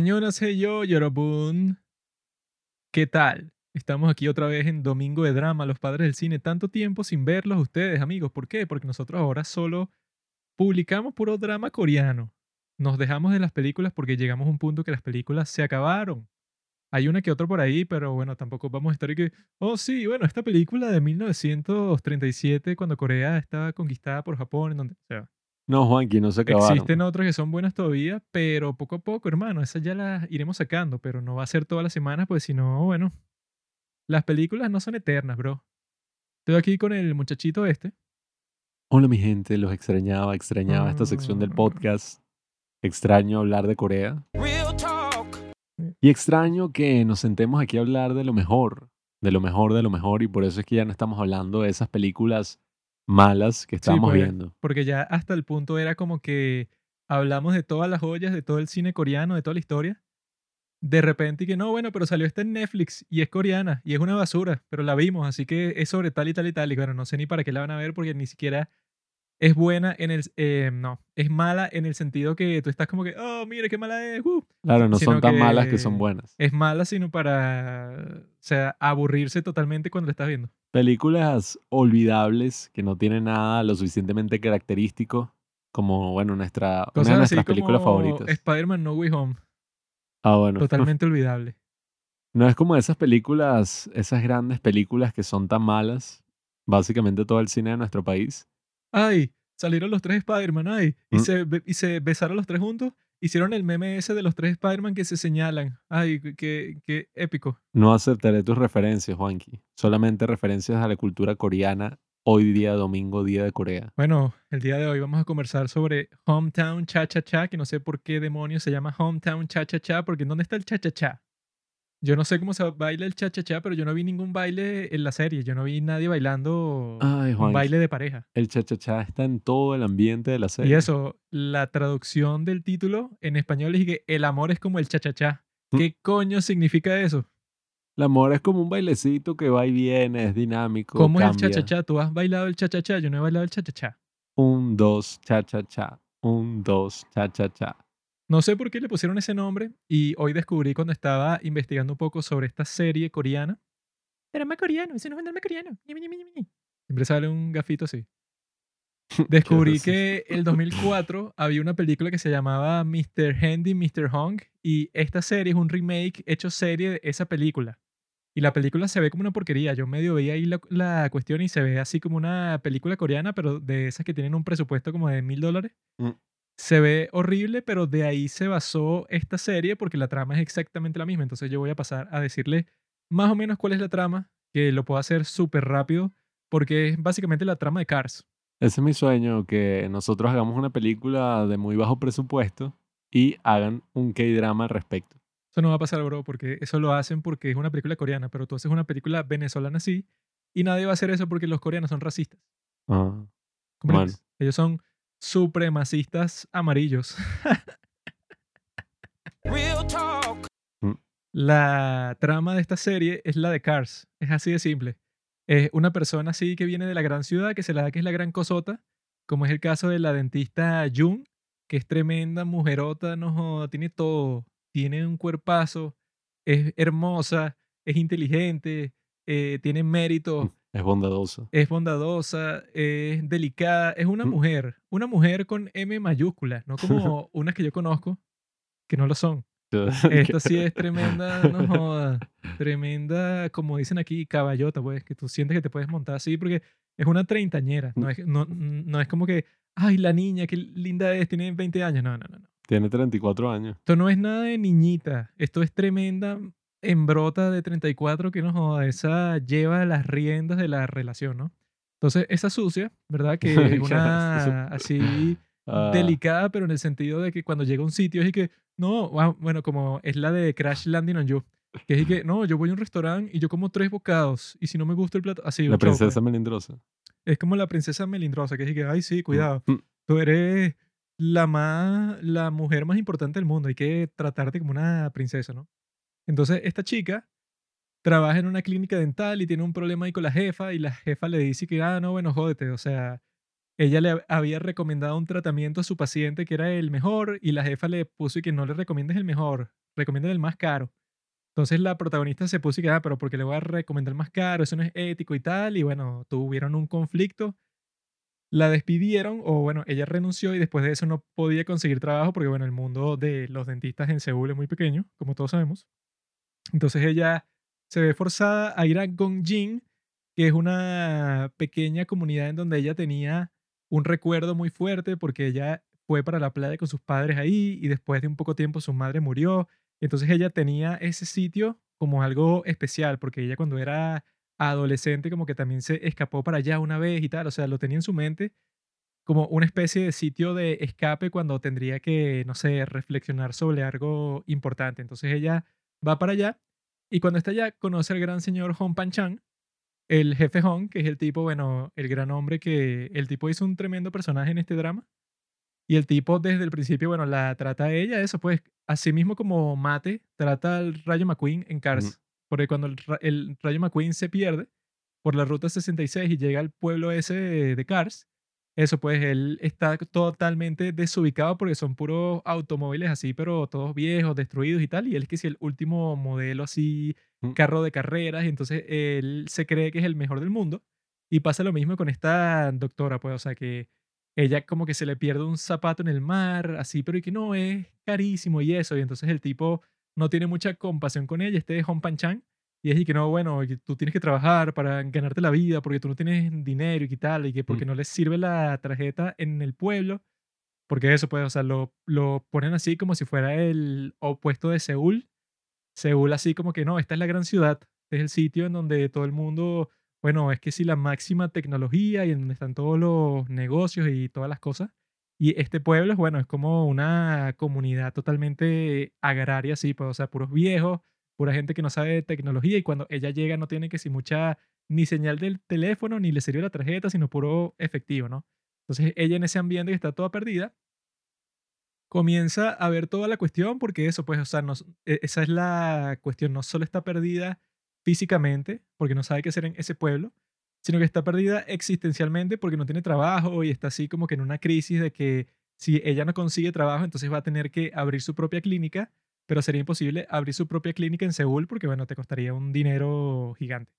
yo, Yorobun. ¿Qué tal? Estamos aquí otra vez en Domingo de Drama, los padres del cine. Tanto tiempo sin verlos ustedes, amigos. ¿Por qué? Porque nosotros ahora solo publicamos puro drama coreano. Nos dejamos de las películas porque llegamos a un punto que las películas se acabaron. Hay una que otra por ahí, pero bueno, tampoco vamos a estar que, oh sí, bueno, esta película de 1937, cuando Corea estaba conquistada por Japón, en donde, o sea, No, Juanqui, no se acabaron. Existen otras que son buenas todavía, pero poco a poco, hermano, esas ya las iremos sacando, pero no va a ser todas las semanas, pues si no, bueno, las películas no son eternas, bro. Estoy aquí con el muchachito este. Hola mi gente, los extrañaba, extrañaba esta sección del Mm. podcast. Extraño hablar de Corea. Real talk. Y extraño que nos sentemos aquí a hablar de lo mejor, de lo mejor, de lo mejor. Y por eso es que ya no estamos hablando de esas películas malas que Sí, estábamos viendo. Porque ya hasta el punto era como que hablamos de todas las joyas, de todo el cine coreano, de toda la historia. De repente y que no, bueno, pero salió esta en Netflix y es coreana y es una basura, pero la vimos, así que es sobre tal y tal y tal. Y bueno, no sé ni para qué la van a ver porque ni siquiera es buena en el... eh, no, es mala en el sentido que tú estás como que, oh, mire qué mala es. uh". Claro, no sino son tan malas que son que- buenas. Es mala sino para, o sea, aburrirse totalmente cuando la estás viendo. Películas olvidables que no tienen nada lo suficientemente característico como, bueno, nuestra, una de nuestras películas favoritas. Spider-Man No Way Home, Ah, bueno. totalmente olvidable. No es como esas películas, esas grandes películas que son tan malas, básicamente todo el cine de nuestro país. Ay, salieron los tres Spider-Man, ay, y, Mm. se, y se besaron los tres juntos. Hicieron el meme ese de los tres Spider-Man que se señalan. Ay, qué- qué, qué épico. No aceptaré tus referencias, Juanqui. Solamente referencias a la cultura coreana hoy día, domingo, día de Corea. Bueno, el día de hoy vamos a conversar sobre Hometown Cha Cha Cha, que no sé por qué demonios se llama Hometown Cha Cha Cha, porque ¿dónde está el Cha Cha Cha? Yo no sé cómo se baila el Cha Cha Cha, pero yo no vi ningún baile en la serie. Yo no vi nadie bailando Ay, un baile de pareja. El cha-cha-cha está en todo el ambiente de la serie. Y eso, la traducción del título en español es que el amor es como el Cha Cha Cha. Mm. ¿Qué coño significa eso? El amor es como un bailecito que va y viene, es dinámico. ¿Cómo es el cha-cha-cha? ¿Tú has bailado el cha-cha-cha? Yo no he bailado el cha-cha-cha. Un, dos, cha-cha-cha. Un, dos, cha-cha-cha. No sé por qué le pusieron ese nombre y hoy descubrí cuando estaba investigando un poco sobre esta serie coreana. Drama coreano, ese no es un drama coreano. Siempre sale un gafito así. Descubrí que el 2004 había una película que se llamaba Mr. Handy, Mr. Hong y esta serie es un remake hecho serie de esa película. Y la película se ve como una porquería. Yo medio veía ahí la, la cuestión y se ve así como una película coreana, pero de esas que tienen un presupuesto como de mil dólares. Mm. Se ve horrible, pero de ahí se basó esta serie porque la trama es exactamente la misma. Entonces yo voy a pasar a decirle más o menos cuál es la trama, que lo puedo hacer súper rápido, porque es básicamente la trama de Cars. Ese es mi sueño, que nosotros hagamos una película de muy bajo presupuesto y hagan un K-drama al respecto. Eso no va a pasar, bro, porque eso lo hacen porque es una película coreana, pero tú haces una película venezolana así y nadie va a hacer eso porque los coreanos son racistas. Ah, ¿comprendes? Ellos son supremacistas amarillos. Real talk. La trama de esta serie es la de Cars. Es así de simple. Es una persona así que viene de la gran ciudad, que se la da que es la gran cosota, como es el caso de la dentista Jung, que es tremenda mujerota, no joda, tiene todo. Tiene un cuerpazo, es hermosa, es inteligente, eh, tiene mérito, es bondadoso. es bondadosa, es delicada, es una Mm. mujer. Una mujer con M mayúscula, no como unas que yo conozco, que no lo son. Esta sí es tremenda, no joda. Tremenda, como dicen aquí, caballota, pues, que tú sientes que te puedes montar así porque es una treintañera. No es, no, no es como que, ay, la niña, qué linda es, tiene 20 años. No, no, no, no. Tiene 34 años. Esto no es nada de niñita. Esto es tremenda embrota de 34 que no joda. Esa lleva las riendas de la relación, ¿no? Entonces, esa sucia, ¿verdad? Que es una así Ah, delicada, pero en el sentido de que cuando llega a un sitio es y que, no, ah, bueno, como es la de Crash Landing on You, que es y que, no, yo voy a un restaurante y yo como tres bocados y si no me gusta el plato, así, la princesa melindrosa. Es como la princesa melindrosa, que es y que, ay, sí, cuidado, Mm, tú eres la más, la mujer más importante del mundo, hay que tratarte como una princesa, ¿no? Entonces, esta chica trabaja en una clínica dental y tiene un problema ahí con la jefa y la jefa le dice que, ah, no, bueno, jódete, o sea, ella le hab- había recomendado un tratamiento a su paciente que era el mejor y la jefa le puso y que no le recomiendes el mejor, recomiendan el más caro. Entonces la protagonista se puso y que, ah, pero porque le voy a recomendar el más caro, eso no es ético y tal, y bueno, tuvieron un conflicto, la despidieron, o bueno, ella renunció y después de eso no podía conseguir trabajo porque, bueno, el mundo de los dentistas en Seúl es muy pequeño, como todos sabemos. Entonces ella se ve forzada a ir a Gongjin, que es una pequeña comunidad en donde ella tenía un recuerdo muy fuerte porque ella fue para la playa con sus padres ahí y después de un poco tiempo su madre murió. Entonces ella tenía ese sitio como algo especial porque ella cuando era adolescente como que también se escapó para allá una vez y tal, o sea, lo tenía en su mente como una especie de sitio de escape cuando tendría que, no sé, reflexionar sobre algo importante. Entonces ella va para allá y cuando está allá conoce al gran señor Hong Pan Chang, el jefe Hong, que es el tipo, bueno, el gran hombre que el tipo hizo un tremendo personaje en este drama. Y el tipo desde el principio, bueno, la trata a ella, eso pues, así mismo como Mate trata al Rayo McQueen en Cars. Porque cuando el Rayo McQueen se pierde por la ruta 66 y llega al pueblo ese de, de Cars, eso pues él está totalmente desubicado porque son puros automóviles así, pero todos viejos, destruidos y tal. Y él es que si el último modelo así, Mm. carro de carreras, y entonces él se cree que es el mejor del mundo. Y pasa lo mismo con esta doctora, pues, o sea que ella como que se le pierde un zapato en el mar, así, pero y que no, es carísimo y eso. Y entonces el tipo no tiene mucha compasión con ella, este Hong Pan Chan. Y es y que no, bueno, que tú tienes que trabajar para ganarte la vida porque tú no tienes dinero y que tal, y que porque Mm. no les sirve la tarjeta en el pueblo. Porque eso, pues, o sea, lo, lo ponen así como si fuera el opuesto de Seúl. Seúl así como que no, esta es la gran ciudad, este es el sitio en donde todo el mundo, bueno, es que sí, la máxima tecnología y en donde están todos los negocios y todas las cosas. Y este pueblo es, bueno, es como una comunidad totalmente agraria, así, pues, o sea, puros viejos, pura gente que no sabe de tecnología y cuando ella llega no tiene que si mucha ni señal del teléfono ni le sirve la tarjeta, sino puro efectivo, ¿no? Entonces ella en ese ambiente que está toda perdida, comienza a ver toda la cuestión porque eso, pues, o sea, no e- esa es la cuestión, no solo está perdida físicamente porque no sabe qué hacer en ese pueblo, sino que está perdida existencialmente porque no tiene trabajo y está así como que en una crisis de que si ella no consigue trabajo, entonces va a tener que abrir su propia clínica, pero sería imposible abrir su propia clínica en Seúl porque, bueno, te costaría un dinero gigante.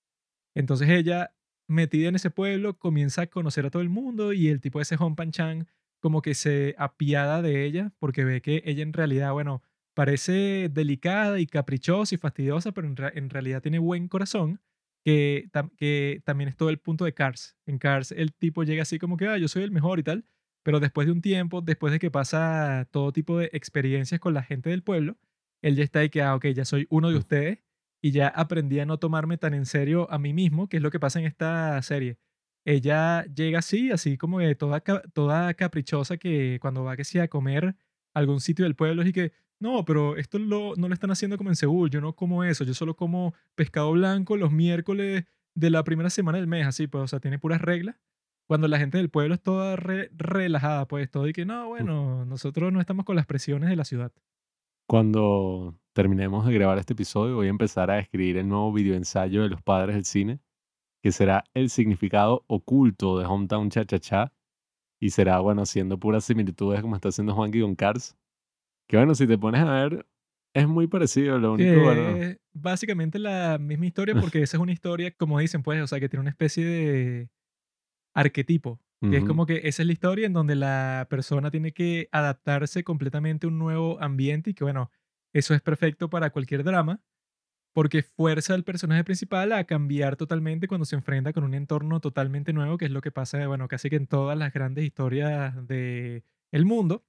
Entonces ella, metida en ese pueblo, comienza a conocer a todo el mundo y el tipo ese Hong Pan Chang como que se apiada de ella porque ve que ella en realidad, bueno, parece delicada y caprichosa y fastidiosa, pero en, rea- en realidad tiene buen corazón, que, que también es todo el punto de Cars. En Cars el tipo llega así como que, ah, yo soy el mejor y tal, pero después de un tiempo, después de que pasa todo tipo de experiencias con la gente del pueblo, él ya está ahí que, ah, ok, ya soy uno de Mm. ustedes y ya aprendí a no tomarme tan en serio a mí mismo, que es lo que pasa en esta serie. Ella llega así, así como que toda, toda caprichosa que cuando va que sea a comer a algún sitio del pueblo y que, no, pero esto lo, no lo están haciendo como en Seúl, yo no como eso, yo solo como pescado blanco los miércoles de la primera semana del mes, así, pues, o sea, tiene puras reglas. Cuando la gente del pueblo es toda re- relajada, pues, todo y que, no, bueno, nosotros no estamos con las presiones de la ciudad. Cuando terminemos de grabar este episodio, voy a empezar a escribir el nuevo videoensayo de los padres del cine, que será el significado oculto de Hometown Cha Cha Cha. Y será, bueno, haciendo puras similitudes como está haciendo Juanqui con Cars. Que bueno, si te pones a ver, es muy parecido. Lo único, bueno, Que es básicamente la misma historia porque esa es una historia, como dicen, pues, o sea, que tiene una especie de arquetipo, que es como que esa es la historia en donde la persona tiene que adaptarse completamente a un nuevo ambiente y que, bueno, eso es perfecto para cualquier drama porque fuerza al personaje principal a cambiar totalmente cuando se enfrenta con un entorno totalmente nuevo, que es lo que pasa, bueno, casi que en todas las grandes historias de el mundo.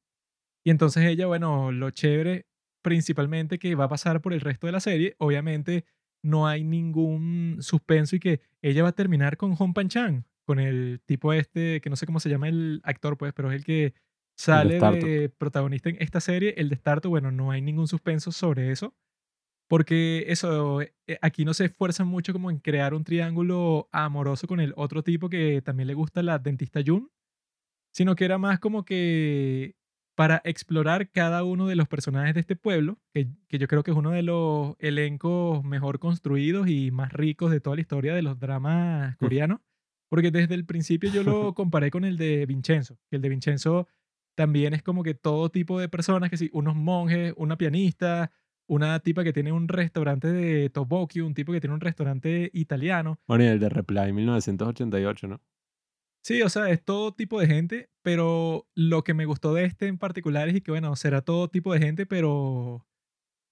Y entonces ella, bueno, lo chévere principalmente que va a pasar por el resto de la serie, obviamente no hay ningún suspenso y que ella va a terminar con Hong Pan Chan, con el tipo este, que no sé cómo se llama el actor, pues, pero es el que el de sale Startup. de protagonista en esta serie, el de Startup, bueno, no hay ningún suspenso sobre eso, porque eso, eh, aquí no se esfuerzan mucho como en crear un triángulo amoroso con el otro tipo que también le gusta la dentista Jun, sino que era más como que para explorar cada uno de los personajes de este pueblo, que, que yo creo que es uno de los elencos mejor construidos y más ricos de toda la historia de los dramas coreanos, porque desde el principio yo lo comparé con el de Vincenzo, que el de Vincenzo también es como que todo tipo de personas, que sí, unos monjes, una pianista, una tipa que tiene un restaurante de Tobokio, un tipo que tiene un restaurante italiano. Bueno, y el de Reply 1988, ¿no? Sí, o sea, es todo tipo de gente, pero lo que me gustó de este en particular es que, bueno, será todo tipo de gente, pero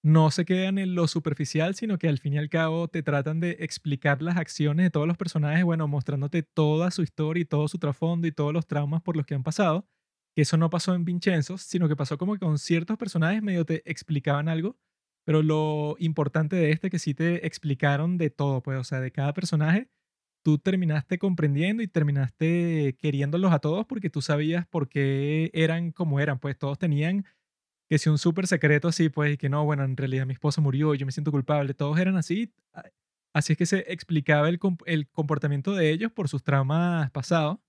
no se quedan en lo superficial, sino que al fin y al cabo te tratan de explicar las acciones de todos los personajes, bueno, mostrándote toda su historia y todo su trasfondo y todos los traumas por los que han pasado. Que eso no pasó en Vincenzo, sino que pasó como que con ciertos personajes medio te explicaban algo, pero lo importante de este es que sí te explicaron de todo, pues, o sea, de cada personaje tú terminaste comprendiendo y terminaste queriéndolos a todos porque tú sabías por qué eran como eran, pues todos tenían que si un súper secreto así, pues, que no, bueno, en realidad mi esposa murió, y yo me siento culpable, todos eran así, así es que se explicaba el, el comportamiento de ellos por sus traumas pasados,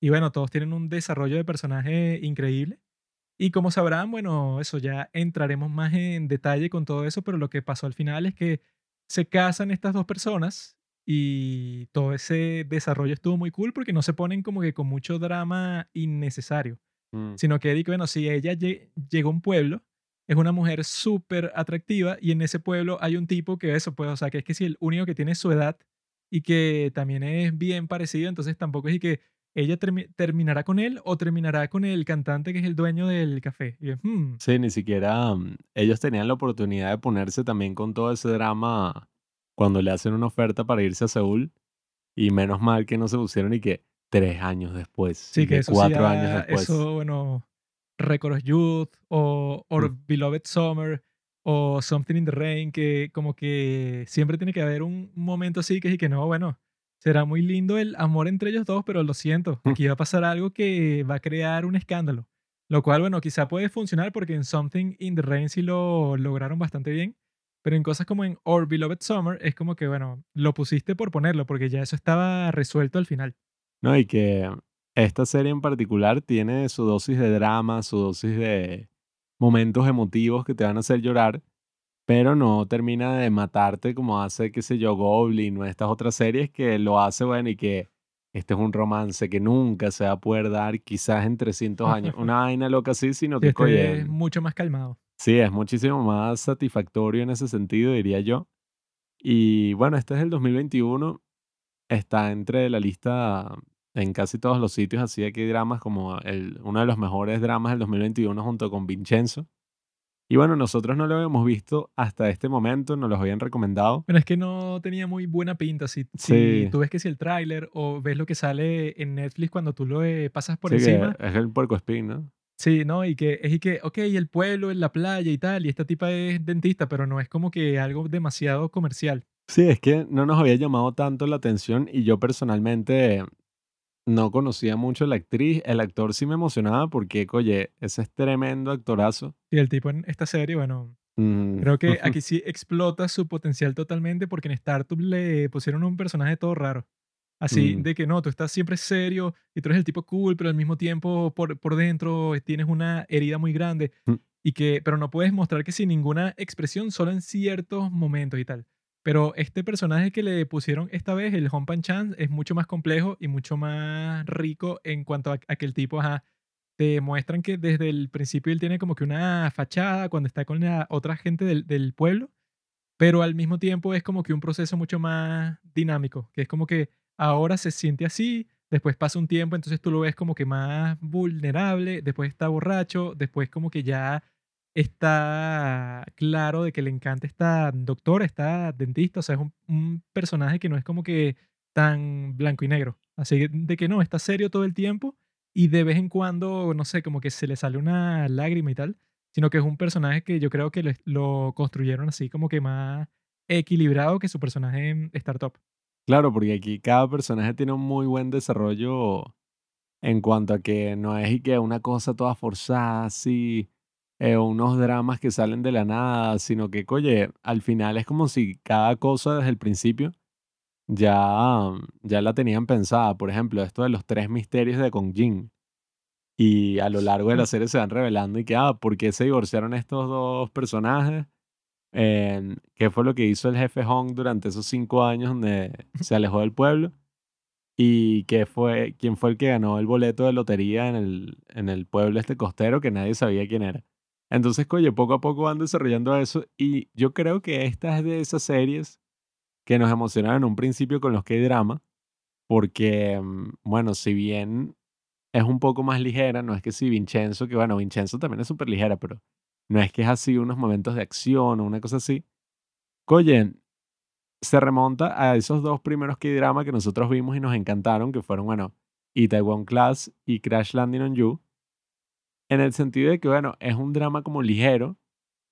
y bueno, todos tienen un desarrollo de personaje increíble, y como sabrán, bueno, eso ya entraremos más en detalle con todo eso, pero lo que pasó al final es que se casan estas dos personas y todo ese desarrollo estuvo muy cool porque no se ponen como que con mucho drama innecesario, Mm. sino que Eric, bueno, si ella lle- llegó a un pueblo, es una mujer súper atractiva y en ese pueblo hay un tipo que eso, pues, o sea, que es que si el único que tiene su edad y que también es bien parecido, entonces tampoco es y que ella termi- terminará con él o terminará con el cantante que es el dueño del café. Y "Hmm, Sí, ni siquiera mm, ellos tenían la oportunidad de ponerse también con todo ese drama cuando le hacen una oferta para irse a Seúl. Y menos mal que no se pusieron y que tres años después, Sí, que eso sí, cuatro años después. eso, bueno, Record of Youth o Or Mm. Beloved Summer o Something in the Rain, que como que siempre tiene que haber un momento así que que no, bueno, será muy lindo el amor entre ellos dos, pero lo siento, Mm. aquí va a pasar algo que va a crear un escándalo. Lo cual, bueno, quizá puede funcionar porque en Something in the Rain sí lo lograron bastante bien, pero en cosas como en Or Beloved Summer es como que, bueno, lo pusiste por ponerlo, porque ya eso estaba resuelto al final. No, y que esta serie en particular tiene su dosis de drama, su dosis de momentos emotivos que te van a hacer llorar, pero no termina de matarte como hace, qué sé yo, Goblin o estas otras series que lo hace, bueno, y que este es un romance que nunca se va a poder dar, quizás en 300 años. Una vaina loca así, sino Sí, que, este oye, es mucho más calmado. Sí, es muchísimo más satisfactorio en ese sentido, diría yo. Y bueno, este es el 2021. Está entre la lista en casi todos los sitios, así que hay dramas como el, uno de los mejores dramas del 2021 junto con Vincenzo. Y bueno, nosotros no lo habíamos visto hasta este momento, nos los habían recomendado. Pero es que no tenía muy buena pinta. Si, si tú ves que si el tráiler o ves lo que sale en Netflix cuando tú lo eh, pasas por Sí, que encima. es el puerco espín, ¿no? Sí, ¿no? Y que es y que, ok, el pueblo en la playa y tal, y esta tipa es dentista, pero no es como que algo demasiado comercial. Sí, es que no nos había llamado tanto la atención y yo personalmente no conocía mucho a la actriz. El actor sí me emocionaba porque, oye, ese es tremendo actorazo. Y el tipo en esta serie, bueno, Mm, creo que aquí sí explota su potencial totalmente porque en Startup le pusieron un personaje todo raro. Así Mm. de que no, tú estás siempre serio y tú eres el tipo cool, pero al mismo tiempo por, por dentro tienes una herida muy grande. Mm. Y que, pero no puedes mostrar que sin ninguna expresión, solo en ciertos momentos y tal. Pero este personaje que le pusieron esta vez, el Hong Pan Chan, es mucho más complejo y mucho más rico en cuanto a, a que el tipo, ajá, te muestran que desde el principio él tiene como que una fachada cuando está con la otra gente del, del pueblo, pero al mismo tiempo es como que un proceso mucho más dinámico, que es como que ahora se siente así, después pasa un tiempo, entonces tú lo ves como que más vulnerable, después está borracho, después como que ya está claro de que le encanta esta doctora, esta dentista, o sea, es un, un personaje que no es como que tan blanco y negro, así de que no, está serio todo el tiempo y de vez en cuando, no sé, como que se le sale una lágrima y tal, sino que es un personaje que yo creo que lo, construyeron así como que más equilibrado que su personaje en Startup. Claro, porque aquí cada personaje tiene un muy buen desarrollo en cuanto a que no es y que una cosa toda forzada, así, eh, unos dramas que salen de la nada, sino que, oye, al final es como si cada cosa desde el principio ya, ya la tenían pensada. Por ejemplo, esto de los tres misterios de Kong Jin. Y a lo largo de la serie se van revelando y que, ah, ¿por qué se divorciaron estos dos personajes? Eh, ¿Qué fue lo que hizo el jefe Hong durante esos cinco años donde se alejó del pueblo? ¿Y qué fue, quién fue el que ganó el boleto de lotería en el, en el pueblo este costero que nadie sabía quién era? Entonces, oye, poco a poco van desarrollando eso y yo creo que esta es de esas series que nos emocionaron en un principio con los que hay drama, porque, mm, bueno, si bien es un poco más ligera, no es que si Vincenzo, que bueno, Vincenzo también es súper ligera, pero no es que es así unos momentos de acción o una cosa así. Oye, se remonta a esos dos primeros K-drama que nosotros vimos y nos encantaron, que fueron, bueno, Itaewon Class y Crash Landing on You, en el sentido de que, bueno, es un drama como ligero,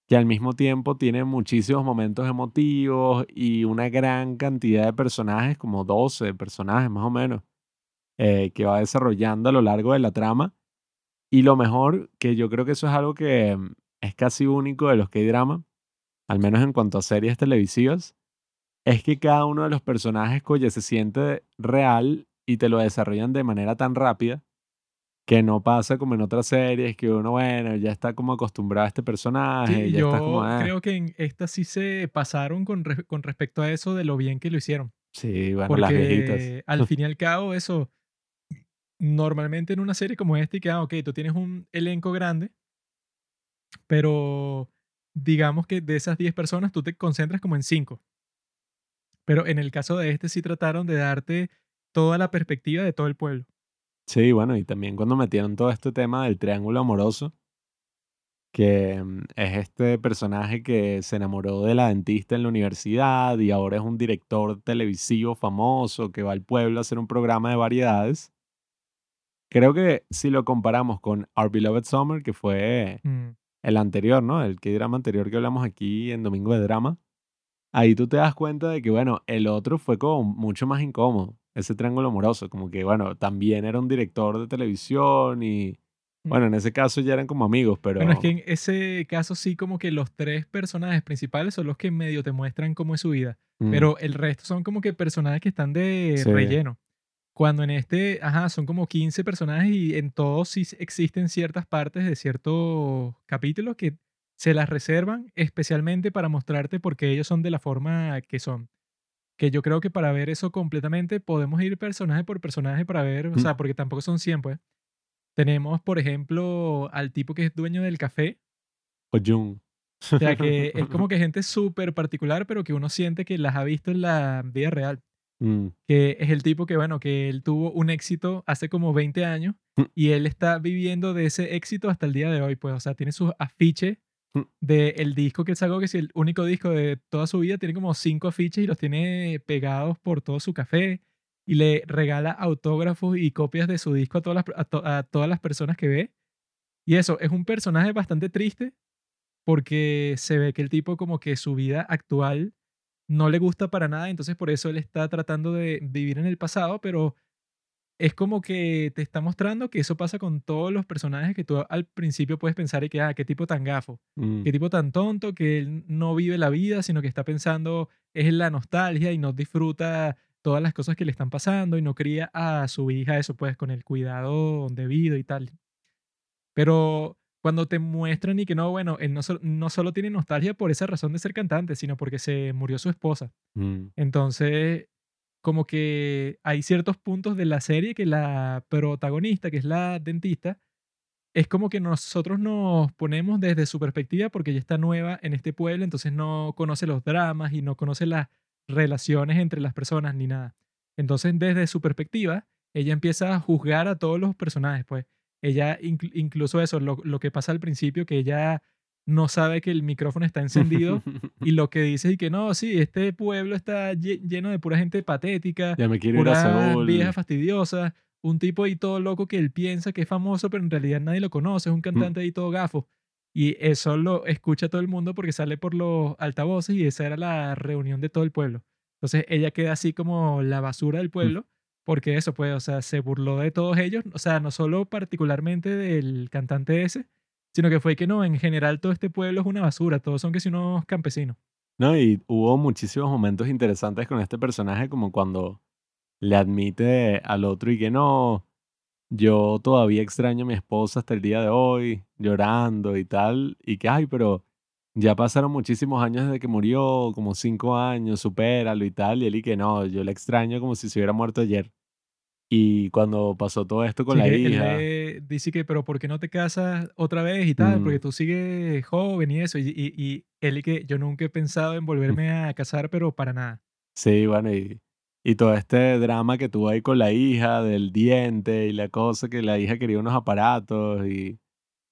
que al mismo tiempo tiene muchísimos momentos emotivos y una gran cantidad de personajes, como 12 personajes más o menos, eh, que va desarrollando a lo largo de la trama. Y lo mejor, que yo creo que eso es algo que mm, es casi único de los K-drama, al menos en cuanto a series televisivas, es que cada uno de los personajes, oye, se siente real y te lo desarrollan de manera tan rápida que no pasa como en otras series que uno, bueno, ya está como acostumbrado a este personaje. Sí, ya yo está como, "Ah". creo que en esta sí se pasaron con, re- con respecto a eso de lo bien que lo hicieron. Sí, bueno, las viejitas. Porque al fin y al cabo, eso, normalmente en una serie como esta, y que, ah, ok, tú tienes un elenco grande, pero digamos que de esas 10 personas tú te concentras como en 5. Pero en el caso de este sí trataron de darte toda la perspectiva de todo el pueblo. Sí, bueno, y también cuando metieron todo este tema del triángulo amoroso, que mm, es este personaje que se enamoró de la dentista en la universidad y ahora es un director televisivo famoso que va al pueblo a hacer un programa de variedades. Creo que si lo comparamos con Our Beloved Summer, que fue Mm, el anterior, ¿no? El K-drama anterior que hablamos aquí en Domingo de Drama, ahí tú te das cuenta de que, bueno, el otro fue como mucho más incómodo, ese triángulo amoroso, como que, bueno, también era un director de televisión y, mm. bueno, en ese caso ya eran como amigos, pero... Bueno, es que en ese caso sí como que los tres personajes principales son los que medio te muestran cómo es su vida, mm, pero el resto son como que personajes que están de Sí. relleno. Cuando en este, ajá, son como 15 personajes y en todos sí existen ciertas partes de ciertos capítulos que se las reservan especialmente para mostrarte por qué ellos son de la forma que son. Que yo creo que para ver eso completamente podemos ir personaje por personaje para ver, o Mm. sea, porque tampoco son 100, pues. Tenemos, por ejemplo, al tipo que es dueño del café, O Jung. o sea, que es como que gente súper particular, pero que uno siente que las ha visto en la vida real. Mm, Que es el tipo que, bueno, que él tuvo un éxito hace como 20 años Mm. y él está viviendo de ese éxito hasta el día de hoy, pues, o sea, tiene sus afiches Mm. del disco que él sacó, que es el único disco de toda su vida, tiene como cinco afiches y los tiene pegados por todo su café y le regala autógrafos y copias de su disco a todas las, a todas las personas que ve. Y eso, es un personaje bastante triste porque se ve que el tipo como que su vida actual no le gusta para nada, entonces por eso él está tratando de vivir en el pasado, pero es como que te está mostrando que eso pasa con todos los personajes que tú al principio puedes pensar y que, ah, qué tipo tan gafo, mm, qué tipo tan tonto, que él no vive la vida, sino que está pensando es en la nostalgia y no disfruta todas las cosas que le están pasando y no cría a su hija eso pues con el cuidado debido y tal. Pero cuando te muestran y que no, bueno, él no, sol- no solo tiene nostalgia por esa razón de ser cantante, sino porque se murió su esposa. mm, Entonces, como que hay ciertos puntos de la serie que la protagonista, que es la dentista, es como que nosotros nos ponemos desde su perspectiva porque ella está nueva en este pueblo, entonces no conoce los dramas y no conoce las relaciones entre las personas ni nada. Entonces, desde su perspectiva, ella empieza a juzgar a todos los personajes, pues. Ella, inclu- incluso eso, lo, lo que pasa al principio, que ella no sabe que el micrófono está encendido y lo que dice y que no, sí, este pueblo está lle- lleno de pura gente patética, ya me quiero ir a puras Seúl. viejas fastidiosas, un tipo ahí todo loco que él piensa que es famoso, pero en realidad nadie lo conoce, es un cantante ahí todo gafo. Y eso lo escucha todo el mundo porque sale por los altavoces y esa era la reunión de todo el pueblo. Entonces ella queda así como la basura del pueblo, porque eso, pues, o sea, se burló de todos ellos, o sea, no solo particularmente del cantante ese, sino que fue que no, en general todo este pueblo es una basura, todos son que si unos campesinos. No, y hubo muchísimos momentos interesantes con este personaje, como cuando le admite al otro y que no, yo todavía extraño a mi esposa hasta el día de hoy, llorando y tal, y que, ay, pero ya pasaron muchísimos años desde que murió, como cinco años, supéralo y tal, y él y que no, yo le extraño como si se hubiera muerto ayer. Y cuando pasó todo esto con Sí, la hija, dice que, pero ¿por qué no te casas otra vez y tal? Porque mm, tú sigues joven y eso. Y, y, y él y que yo nunca he pensado en volverme a casar, pero para nada. sí, bueno, y, y todo este drama que tuvo ahí con la hija del diente y la cosa que la hija quería unos aparatos y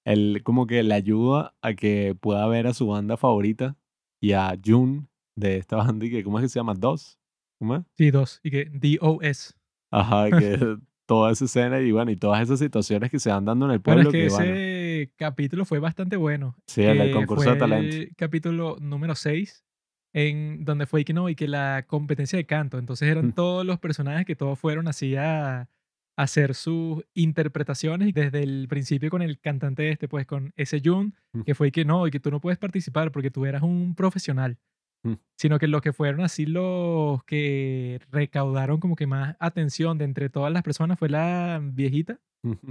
él como que le ayuda a que pueda ver a su banda favorita y a Jun de esta banda y que, ¿cómo es que se llama? Dos. ¿Cómo es? Sí, dos. Y que DOS. Ajá, que toda esa escena y bueno, y todas esas situaciones que se van dando en el Bueno, es pueblo que que bueno, ese capítulo fue bastante bueno. sí, el Que concurso de fue talento. el capítulo número 6, en donde fue y que no, y que la competencia de canto. Entonces eran Mm, todos los personajes que todos fueron así a, a hacer sus interpretaciones desde el principio con el cantante este, pues con ese Jun, mm, que fue y que no, y que tú no puedes participar porque tú eras un profesional mm, sino que los que fueron así los que recaudaron como que más atención de entre todas las personas fue la viejita,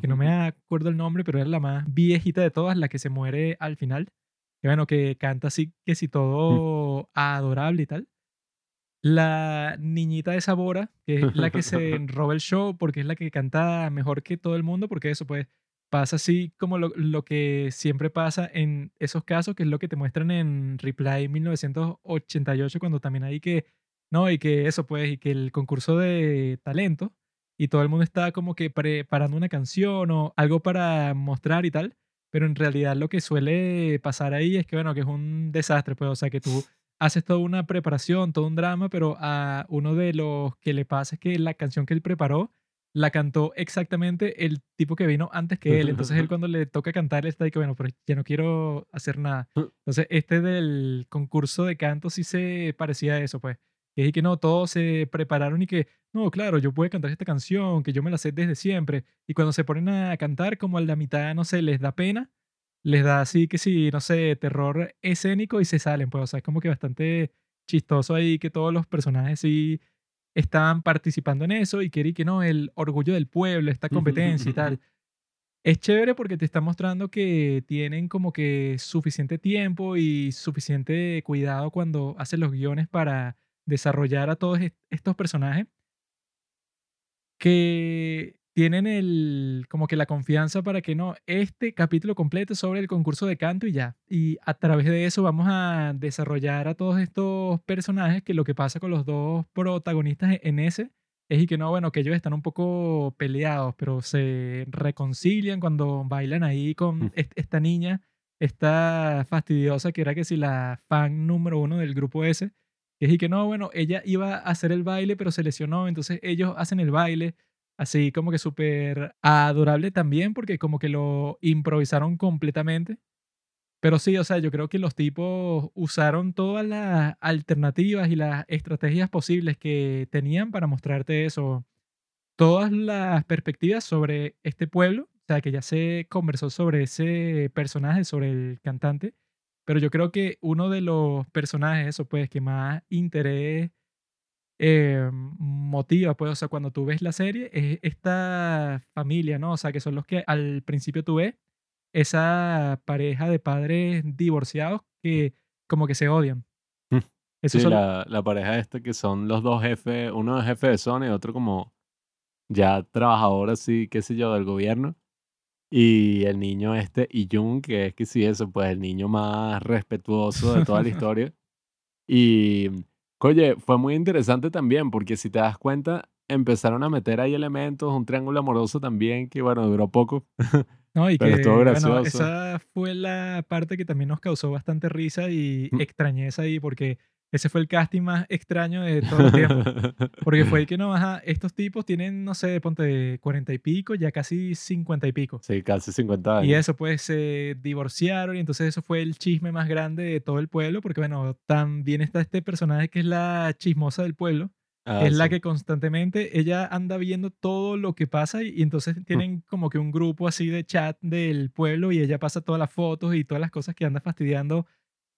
que no me acuerdo el nombre, pero era la más viejita de todas, la que se muere al final, que bueno, que canta así que si mm, todo adorable y tal. La niñita de Sabora, que es la que se roba el show porque es la que canta mejor que todo el mundo, porque eso pues pasa así como lo, lo que siempre pasa en esos casos, que es lo que te muestran en Reply 1988, cuando también hay que, no, y que eso pues, y que el concurso de talento, y todo el mundo está como que preparando una canción o algo para mostrar y tal, pero en realidad lo que suele pasar ahí es que, bueno, que es un desastre, pues, o sea, que tú haces toda una preparación, todo un drama, pero a uno de los que le pasa es que la canción que él preparó la cantó exactamente el tipo que vino antes que él. Entonces él cuando le toca cantar, está ahí que, bueno, pero ya no quiero hacer nada. Entonces este del concurso de canto sí se parecía a eso, pues. Que es que no, todos se prepararon y que, no, claro, yo puedo cantar esta canción, que yo me la sé desde siempre. Y cuando se ponen a cantar, como a la mitad, no sé, les da pena, les da así que sí, no sé, terror escénico y se salen, pues, o sea, es como que bastante chistoso ahí que todos los personajes sí estaban participando en eso y quería que no, el orgullo del pueblo, esta competencia y tal. Es chévere porque te está mostrando que tienen como que suficiente tiempo y suficiente cuidado cuando hacen los guiones para desarrollar a todos est- estos personajes que tienen el como que la confianza para que no este capítulo completo sobre el concurso de canto y ya. Y a través de eso vamos a desarrollar a todos estos personajes que lo que pasa con los dos protagonistas en ese es y que no bueno que ellos están un poco peleados pero se reconcilian cuando bailan ahí con est- esta niña esta fastidiosa que era que si la fan número uno del grupo ese que es y que no bueno ella iba a hacer el baile pero se lesionó entonces ellos hacen el baile Así como que súper adorable también, porque como que lo improvisaron completamente. Pero sí, o sea, yo creo que los tipos usaron todas las alternativas y las estrategias posibles que tenían para mostrarte eso. Todas las perspectivas sobre este pueblo. O sea, que ya se conversó sobre ese personaje, sobre el cantante. Pero yo creo que uno de los personajes, eso pues, que más interés eh, motiva, pues, o sea, cuando tú ves la serie, es esta familia, ¿no? O sea, que son los que al principio tú ves esa pareja de padres divorciados que como que se odian. Esos Sí, son, la, la pareja esta que son los dos jefes, uno es jefe de zona y otro como ya trabajador así, qué sé yo, del gobierno. Y el niño este, Jung que es que sí, eso, pues el niño más respetuoso de toda la historia. Y, oye, fue muy interesante también, porque si te das cuenta, empezaron a meter ahí elementos, un triángulo amoroso también, que bueno, duró poco, ¿no? Y pero que, estuvo bueno, esa fue la parte que también nos causó bastante risa y Mm. extrañeza ahí, porque ese fue el casting más extraño de todo el tiempo. Porque fue que no, ajá, estos tipos tienen, no sé, ponte 40 y pico, ya casi 50 y pico. Sí, casi 50 Y años. eso, pues se divorciaron y entonces eso fue el chisme más grande de todo el pueblo, porque bueno, también está este personaje que es la chismosa del pueblo, Ah, es la sí. que constantemente ella anda viendo todo lo que pasa y, y entonces tienen como que un grupo así de chat del pueblo y ella pasa todas las fotos y todas las cosas que anda fastidiando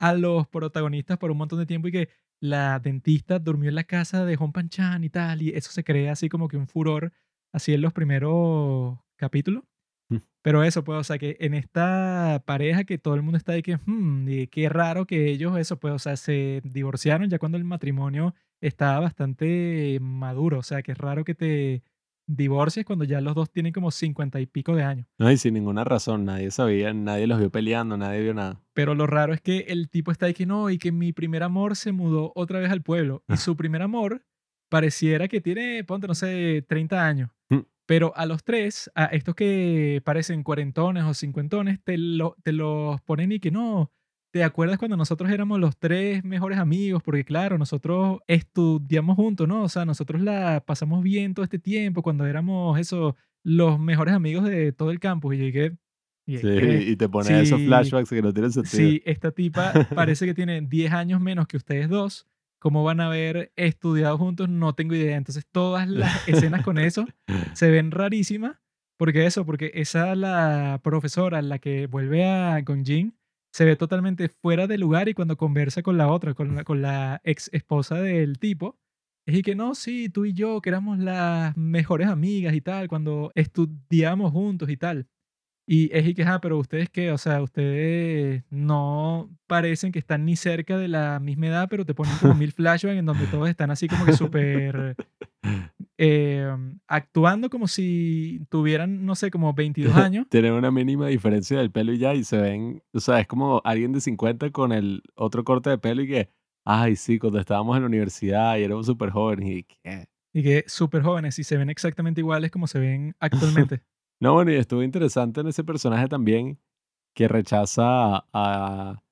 a los protagonistas por un montón de tiempo y que la dentista durmió en la casa de Hong Chan y tal, y eso se crea así como que un furor así en los primeros capítulos. Mm. Pero eso, pues, o sea, que en esta pareja que todo el mundo está ahí que, "Hmm, y qué raro que ellos, eso, pues, o sea, se divorciaron ya cuando el matrimonio estaba bastante maduro. O sea, que es raro que te divorcias cuando ya los dos tienen como cincuenta y pico de años. No, y sin ninguna razón, nadie sabía, nadie los vio peleando, nadie vio nada. Pero lo raro es que el tipo está ahí que no, y que mi primer amor se mudó otra vez al pueblo. Y su primer amor pareciera que tiene, ponte, no sé, 30 años. Mm. Pero a los tres, a estos que parecen cuarentones o cincuentones, te, lo, te los ponen y que no. ¿Te acuerdas cuando nosotros éramos los tres mejores amigos? Porque claro, nosotros estudiamos juntos, ¿no? O sea, nosotros la pasamos bien todo este tiempo cuando éramos eso, los mejores amigos de todo el campus. Y llegué... Y Sí, y te pone esos sí, flashbacks que no tienen sentido. Sí, esta tipa parece que tiene 10 años menos que ustedes dos. ¿Cómo van a haber estudiado juntos? No tengo idea. Entonces, todas las escenas con eso se ven rarísimas. Porque eso, porque esa la profesora, la que vuelve a Gonjin, se ve totalmente fuera de lugar y cuando conversa con la otra, con la, con la ex esposa del tipo, es y que no, sí, tú y yo, que éramos las mejores amigas y tal, cuando estudiamos juntos y tal. Y es y que, ah, pero ustedes qué, o sea, ustedes no parecen que están ni cerca de la misma edad, pero te ponen como mil flashbacks en donde todos están así como que súper eh, actuando como si tuvieran, no sé, como 22 años. Tienen una mínima diferencia del pelo y ya, y se ven, o sea, es como alguien de 50 con el otro corte de pelo y que, ay, sí, cuando estábamos en la universidad y éramos súper jóvenes y qué. Y que súper jóvenes y se ven exactamente iguales como se ven actualmente. No, bueno, y estuvo interesante en ese personaje también que rechaza a, a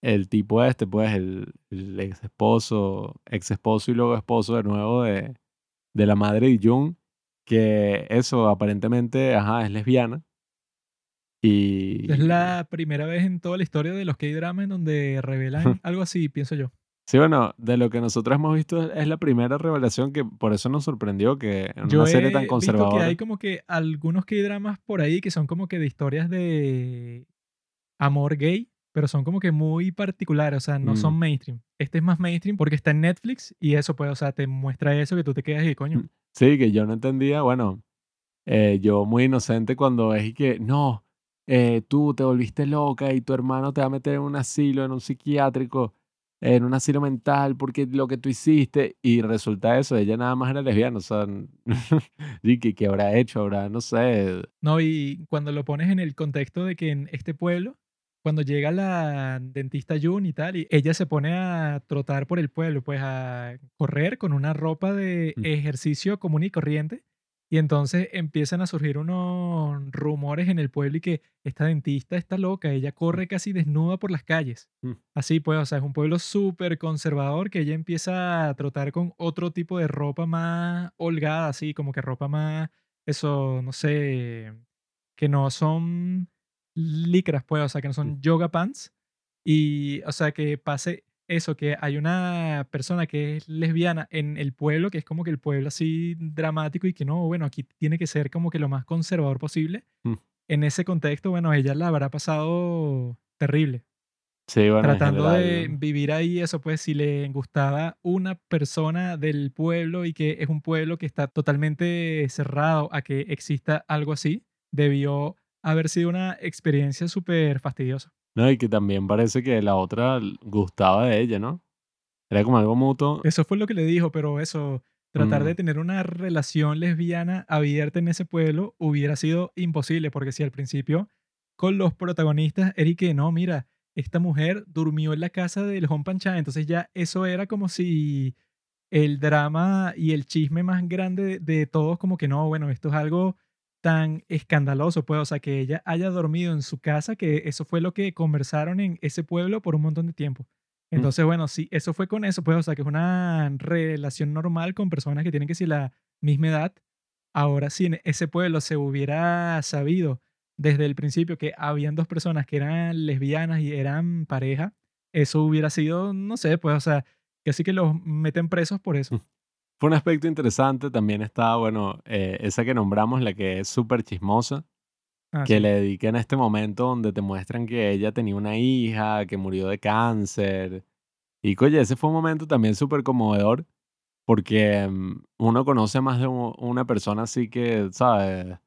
el tipo este, pues, el, el ex esposo, ex esposo y luego esposo de nuevo de, de la madre de Jung, que eso aparentemente, ajá, es lesbiana. Y Es la primera vez en toda la historia de los K-dramas en donde revelan algo así, pienso yo. Sí, bueno, de lo que nosotros hemos visto es la primera revelación que por eso nos sorprendió que en Yo una serie tan visto que conservadora. hay como que algunos K-dramas por ahí que son como que de historias de amor gay, pero son como que muy particulares, o sea, no Mm. son mainstream. Este es más mainstream porque está en Netflix y eso pues, o sea, te muestra eso que tú te quedas y coño. Mm. Sí, que yo no entendía, bueno, eh, yo muy inocente cuando es y que, no, eh, tú te volviste loca y tu hermano te va a meter en un asilo, en un psiquiátrico, en un asilo mental, porque lo que tú hiciste, y resulta eso, ella nada más era lesbiana, o sea, y que, que habrá hecho, habrá, no sé, No, y cuando lo pones en el contexto de que en este pueblo, cuando llega la dentista Jun y tal, y ella se pone a trotar por el pueblo, pues a correr con una ropa de Mm. ejercicio común y corriente, y entonces empiezan a surgir unos rumores en el pueblo y que esta dentista está loca, ella corre casi desnuda por las calles. Mm. Así pues, o sea, es un pueblo súper conservador que ella empieza a trotar con otro tipo de ropa más holgada, así como que ropa más, eso, no sé, que no son licras, pues, o sea, que no son yoga pants. Y, o sea, que pase eso, que hay una persona que es lesbiana en el pueblo, que es como que el pueblo así dramático y que no, bueno, aquí tiene que ser como que lo más conservador posible. Mm. En ese contexto, bueno, ella la habrá pasado terrible. sí, bueno, en tratando de vivir ahí eso, pues si le gustaba una persona del pueblo y que es un pueblo que está totalmente cerrado a que exista algo así, debió haber sido una experiencia súper fastidiosa. No, y que también parece que la otra gustaba de ella, ¿no? Era como algo mutuo. Eso fue lo que le dijo, pero eso, tratar Mm. de tener una relación lesbiana abierta en ese pueblo hubiera sido imposible, porque si al principio con los protagonistas, Eric, no, mira, esta mujer durmió en la casa del Home Pancha, entonces ya eso era como si el drama y el chisme más grande de, de todos, como que no, bueno, esto es algo tan escandaloso, pues, o sea, que ella haya dormido en su casa, que eso fue lo que conversaron en ese pueblo por un montón de tiempo. Entonces, bueno, sí, eso fue con eso, pues, o sea, que es una relación normal con personas que tienen que ser la misma edad. Ahora, si en ese pueblo se hubiera sabido desde el principio que habían dos personas que eran lesbianas y eran pareja, eso hubiera sido, no sé, pues, o sea, que así que los meten presos por eso. Fue un aspecto interesante. También está, bueno, eh, esa que nombramos, la que es súper chismosa, Ah, que sí. le dedican a este momento donde te muestran que ella tenía una hija, que murió de cáncer. Y, oye, ese fue un momento también súper conmovedor, porque mm, uno conoce más de una persona así que, ¿sabes?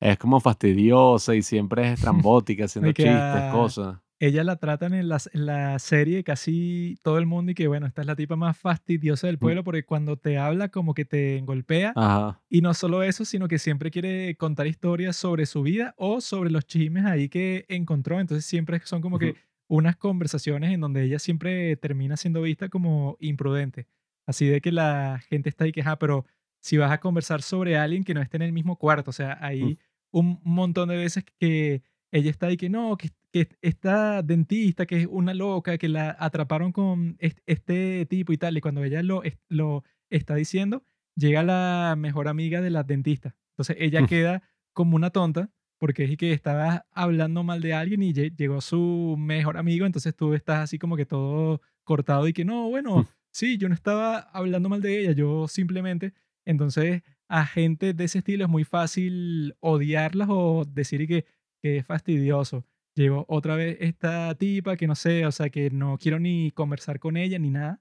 Es como fastidiosa y siempre es estrambótica, haciendo chistes, cosas. Ella la tratan en la, en la serie casi todo el mundo y que bueno, esta es la tipa más fastidiosa del Mm. pueblo porque cuando te habla como que te golpea Ajá. y no solo eso, sino que siempre quiere contar historias sobre su vida o sobre los chismes ahí que encontró. Entonces siempre son como que Ujú. unas conversaciones en donde ella siempre termina siendo vista como imprudente. Así de que la gente está ahí que, "Ah, pero si vas a conversar sobre alguien que no esté en el mismo cuarto, o sea, Mm. hay un montón de veces que ella está ahí que no, que, que esta dentista que es una loca, que la atraparon con est- este tipo y tal, y cuando ella lo, lo está diciendo, llega la mejor amiga de la dentista. Entonces ella Mm. queda como una tonta porque es que estaba hablando mal de alguien y lle- llegó su mejor amigo, entonces tú estás así como que todo cortado y que no, bueno, Mm. sí, yo no estaba hablando mal de ella, yo simplemente, entonces a gente de ese estilo es muy fácil odiarlas o decir que, que es fastidioso. Llegó otra vez esta tipa que no sé, o sea, que no quiero ni conversar con ella ni nada.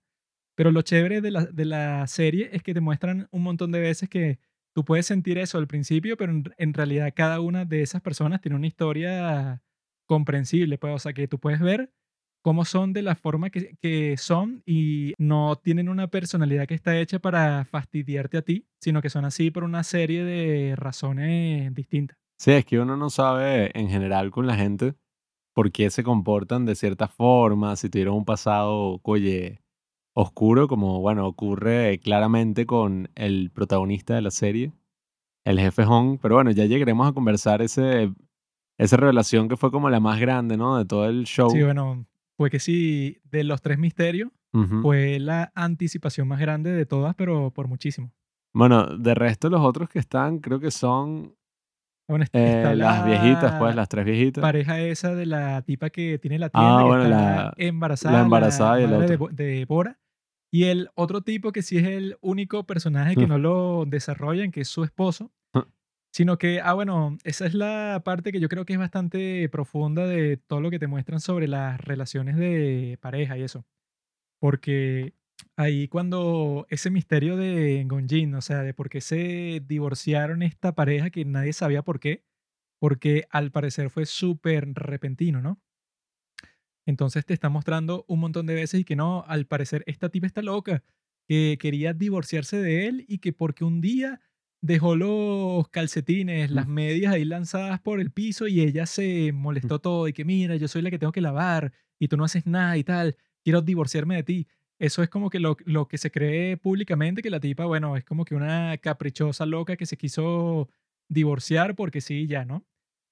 Pero lo chévere de la, de la serie es que te muestran un montón de veces que tú puedes sentir eso al principio, pero en, en realidad cada una de esas personas tiene una historia comprensible, pues, o sea, que tú puedes ver cómo son de la forma que, que son y no tienen una personalidad que está hecha para fastidiarte a ti, sino que son así por una serie de razones distintas. Sí, es que uno no sabe en general con la gente por qué se comportan de cierta forma, si tuvieron un pasado, oye, oscuro, como, bueno, ocurre claramente con el protagonista de la serie, el jefe Hong. Pero bueno, ya llegaremos a conversar ese, esa revelación que fue como la más grande, ¿no? De todo el show. Sí, bueno, fue que sí, de los tres misterios, fue la anticipación más grande de todas, pero por muchísimo. Bueno, de resto los otros que están, creo que son Bueno, eh, está las viejitas, pues, la las tres viejitas. pareja esa de la tipa que tiene la tienda, Ah, que bueno, está la, embarazada, la embarazada y el madre de, de Bora. Y el otro tipo que sí es el único personaje que no lo desarrollan, que es su esposo. Sino que, ah, bueno, esa es la parte que yo creo que es bastante profunda de todo lo que te muestran sobre las relaciones de pareja y eso. Porque ahí cuando ese misterio de Gonjin, o sea, de por qué se divorciaron esta pareja que nadie sabía por qué, porque al parecer fue súper repentino, ¿no? Entonces te está mostrando un montón de veces y que no, al parecer esta tipa está loca, que quería divorciarse de él y que porque un día dejó los calcetines, las medias ahí lanzadas por el piso y ella se molestó todo y que mira, yo soy la que tengo que lavar y tú no haces nada y tal, quiero divorciarme de ti. Eso es como que lo, lo que se cree públicamente, que la tipa, bueno, es como que una caprichosa loca que se quiso divorciar porque sí, ya, ¿no?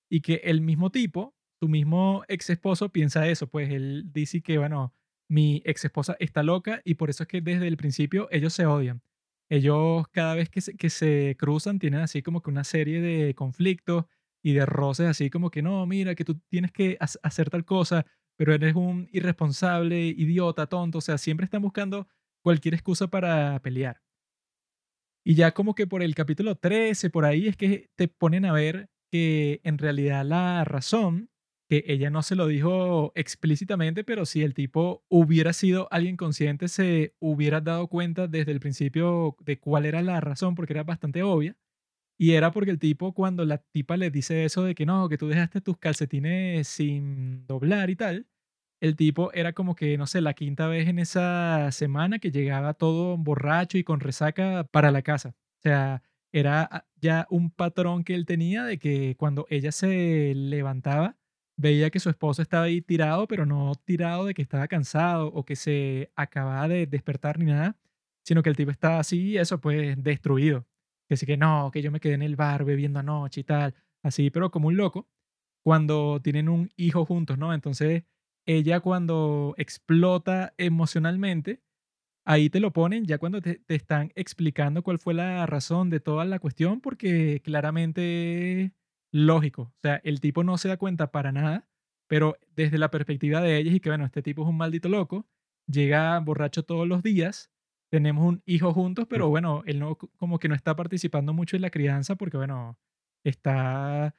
Y que el mismo tipo, tu mismo ex esposo piensa eso, pues él dice que, bueno, mi ex esposa está loca y por eso es que desde el principio ellos se odian. Ellos cada vez que se, que se cruzan tienen así como que una serie de conflictos y de roces, así como que no, mira, que tú tienes que ha- hacer tal cosa, pero eres un irresponsable, idiota, tonto, o sea, siempre están buscando cualquier excusa para pelear. Y ya como que por el capítulo 13, por ahí es que te ponen a ver que en realidad la razón, que ella no se lo dijo explícitamente, pero si el tipo hubiera sido alguien consciente, se hubiera dado cuenta desde el principio de cuál era la razón, porque era bastante obvia. Y era porque el tipo, cuando la tipa le dice eso de que no, que tú dejaste tus calcetines sin doblar y tal, el tipo era como que, no sé, la quinta vez en esa semana que llegaba todo borracho y con resaca para la casa. O sea, era ah, ya un patrón que él tenía de que cuando ella se levantaba, veía que su esposo estaba ahí tirado, pero no tirado de que estaba cansado o que se acababa de despertar ni nada, sino que el tipo estaba así, eso pues destruido. Que sí que no, que yo me quedé en el bar bebiendo anoche y tal, así, pero como un loco, cuando tienen un hijo juntos, ¿no? Entonces, ella cuando explota emocionalmente, ahí te lo ponen ya cuando te, te están explicando cuál fue la razón de toda la cuestión, porque claramente lógico. O sea, el tipo no se da cuenta para nada, pero desde la perspectiva de ellos y que, bueno, este tipo es un maldito loco, llega borracho todos los días, tenemos un hijo juntos, pero bueno, él no, como que no está participando mucho en la crianza porque, bueno, está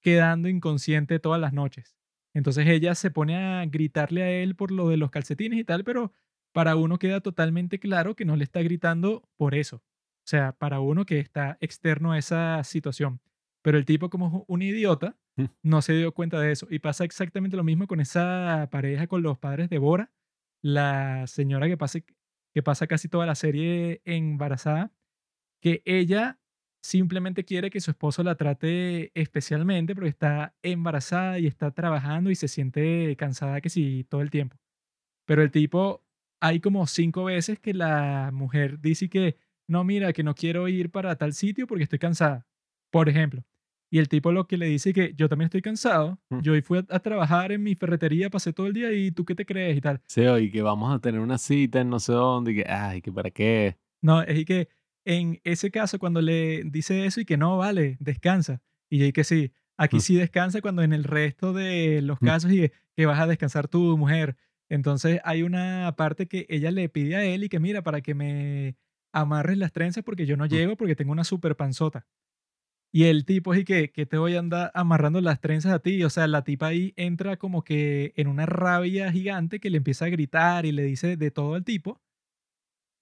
quedando inconsciente todas las noches. Entonces ella se pone a gritarle a él por lo de los calcetines y tal, pero para uno queda totalmente claro que no le está gritando por eso. O sea, para uno que está externo a esa situación. Pero el tipo como es un idiota, no se dio cuenta de eso. Y pasa exactamente lo mismo con esa pareja, con los padres de Bora, la señora que pasa, que pasa casi toda la serie embarazada, que ella simplemente quiere que su esposo la trate especialmente porque está embarazada y está trabajando y se siente cansada que sí todo el tiempo. Pero el tipo, hay como cinco veces que la mujer dice que, no, mira, que no quiero ir para tal sitio porque estoy cansada, por ejemplo. Y el tipo lo que le dice que yo también estoy cansado, Mm. yo hoy fui a, a trabajar en mi ferretería, pasé todo el día y tú qué te crees y tal. Sí, y que vamos a tener una cita en no sé dónde, y que, ay, que para qué. No, es y que en ese caso cuando le dice eso y que no, vale, descansa. Y yo y que sí, aquí Mm. sí descansa cuando en el resto de los Mm. casos y que, que vas a descansar tú, mujer. Entonces hay una parte que ella le pide a él y que mira, para que me amarres las trenzas porque yo no Mm. llego porque tengo una super panzota. Y el tipo es que, que te voy a andar amarrando las trenzas a ti. O sea, la tipa ahí entra como que en una rabia gigante que le empieza a gritar y le dice de todo al tipo.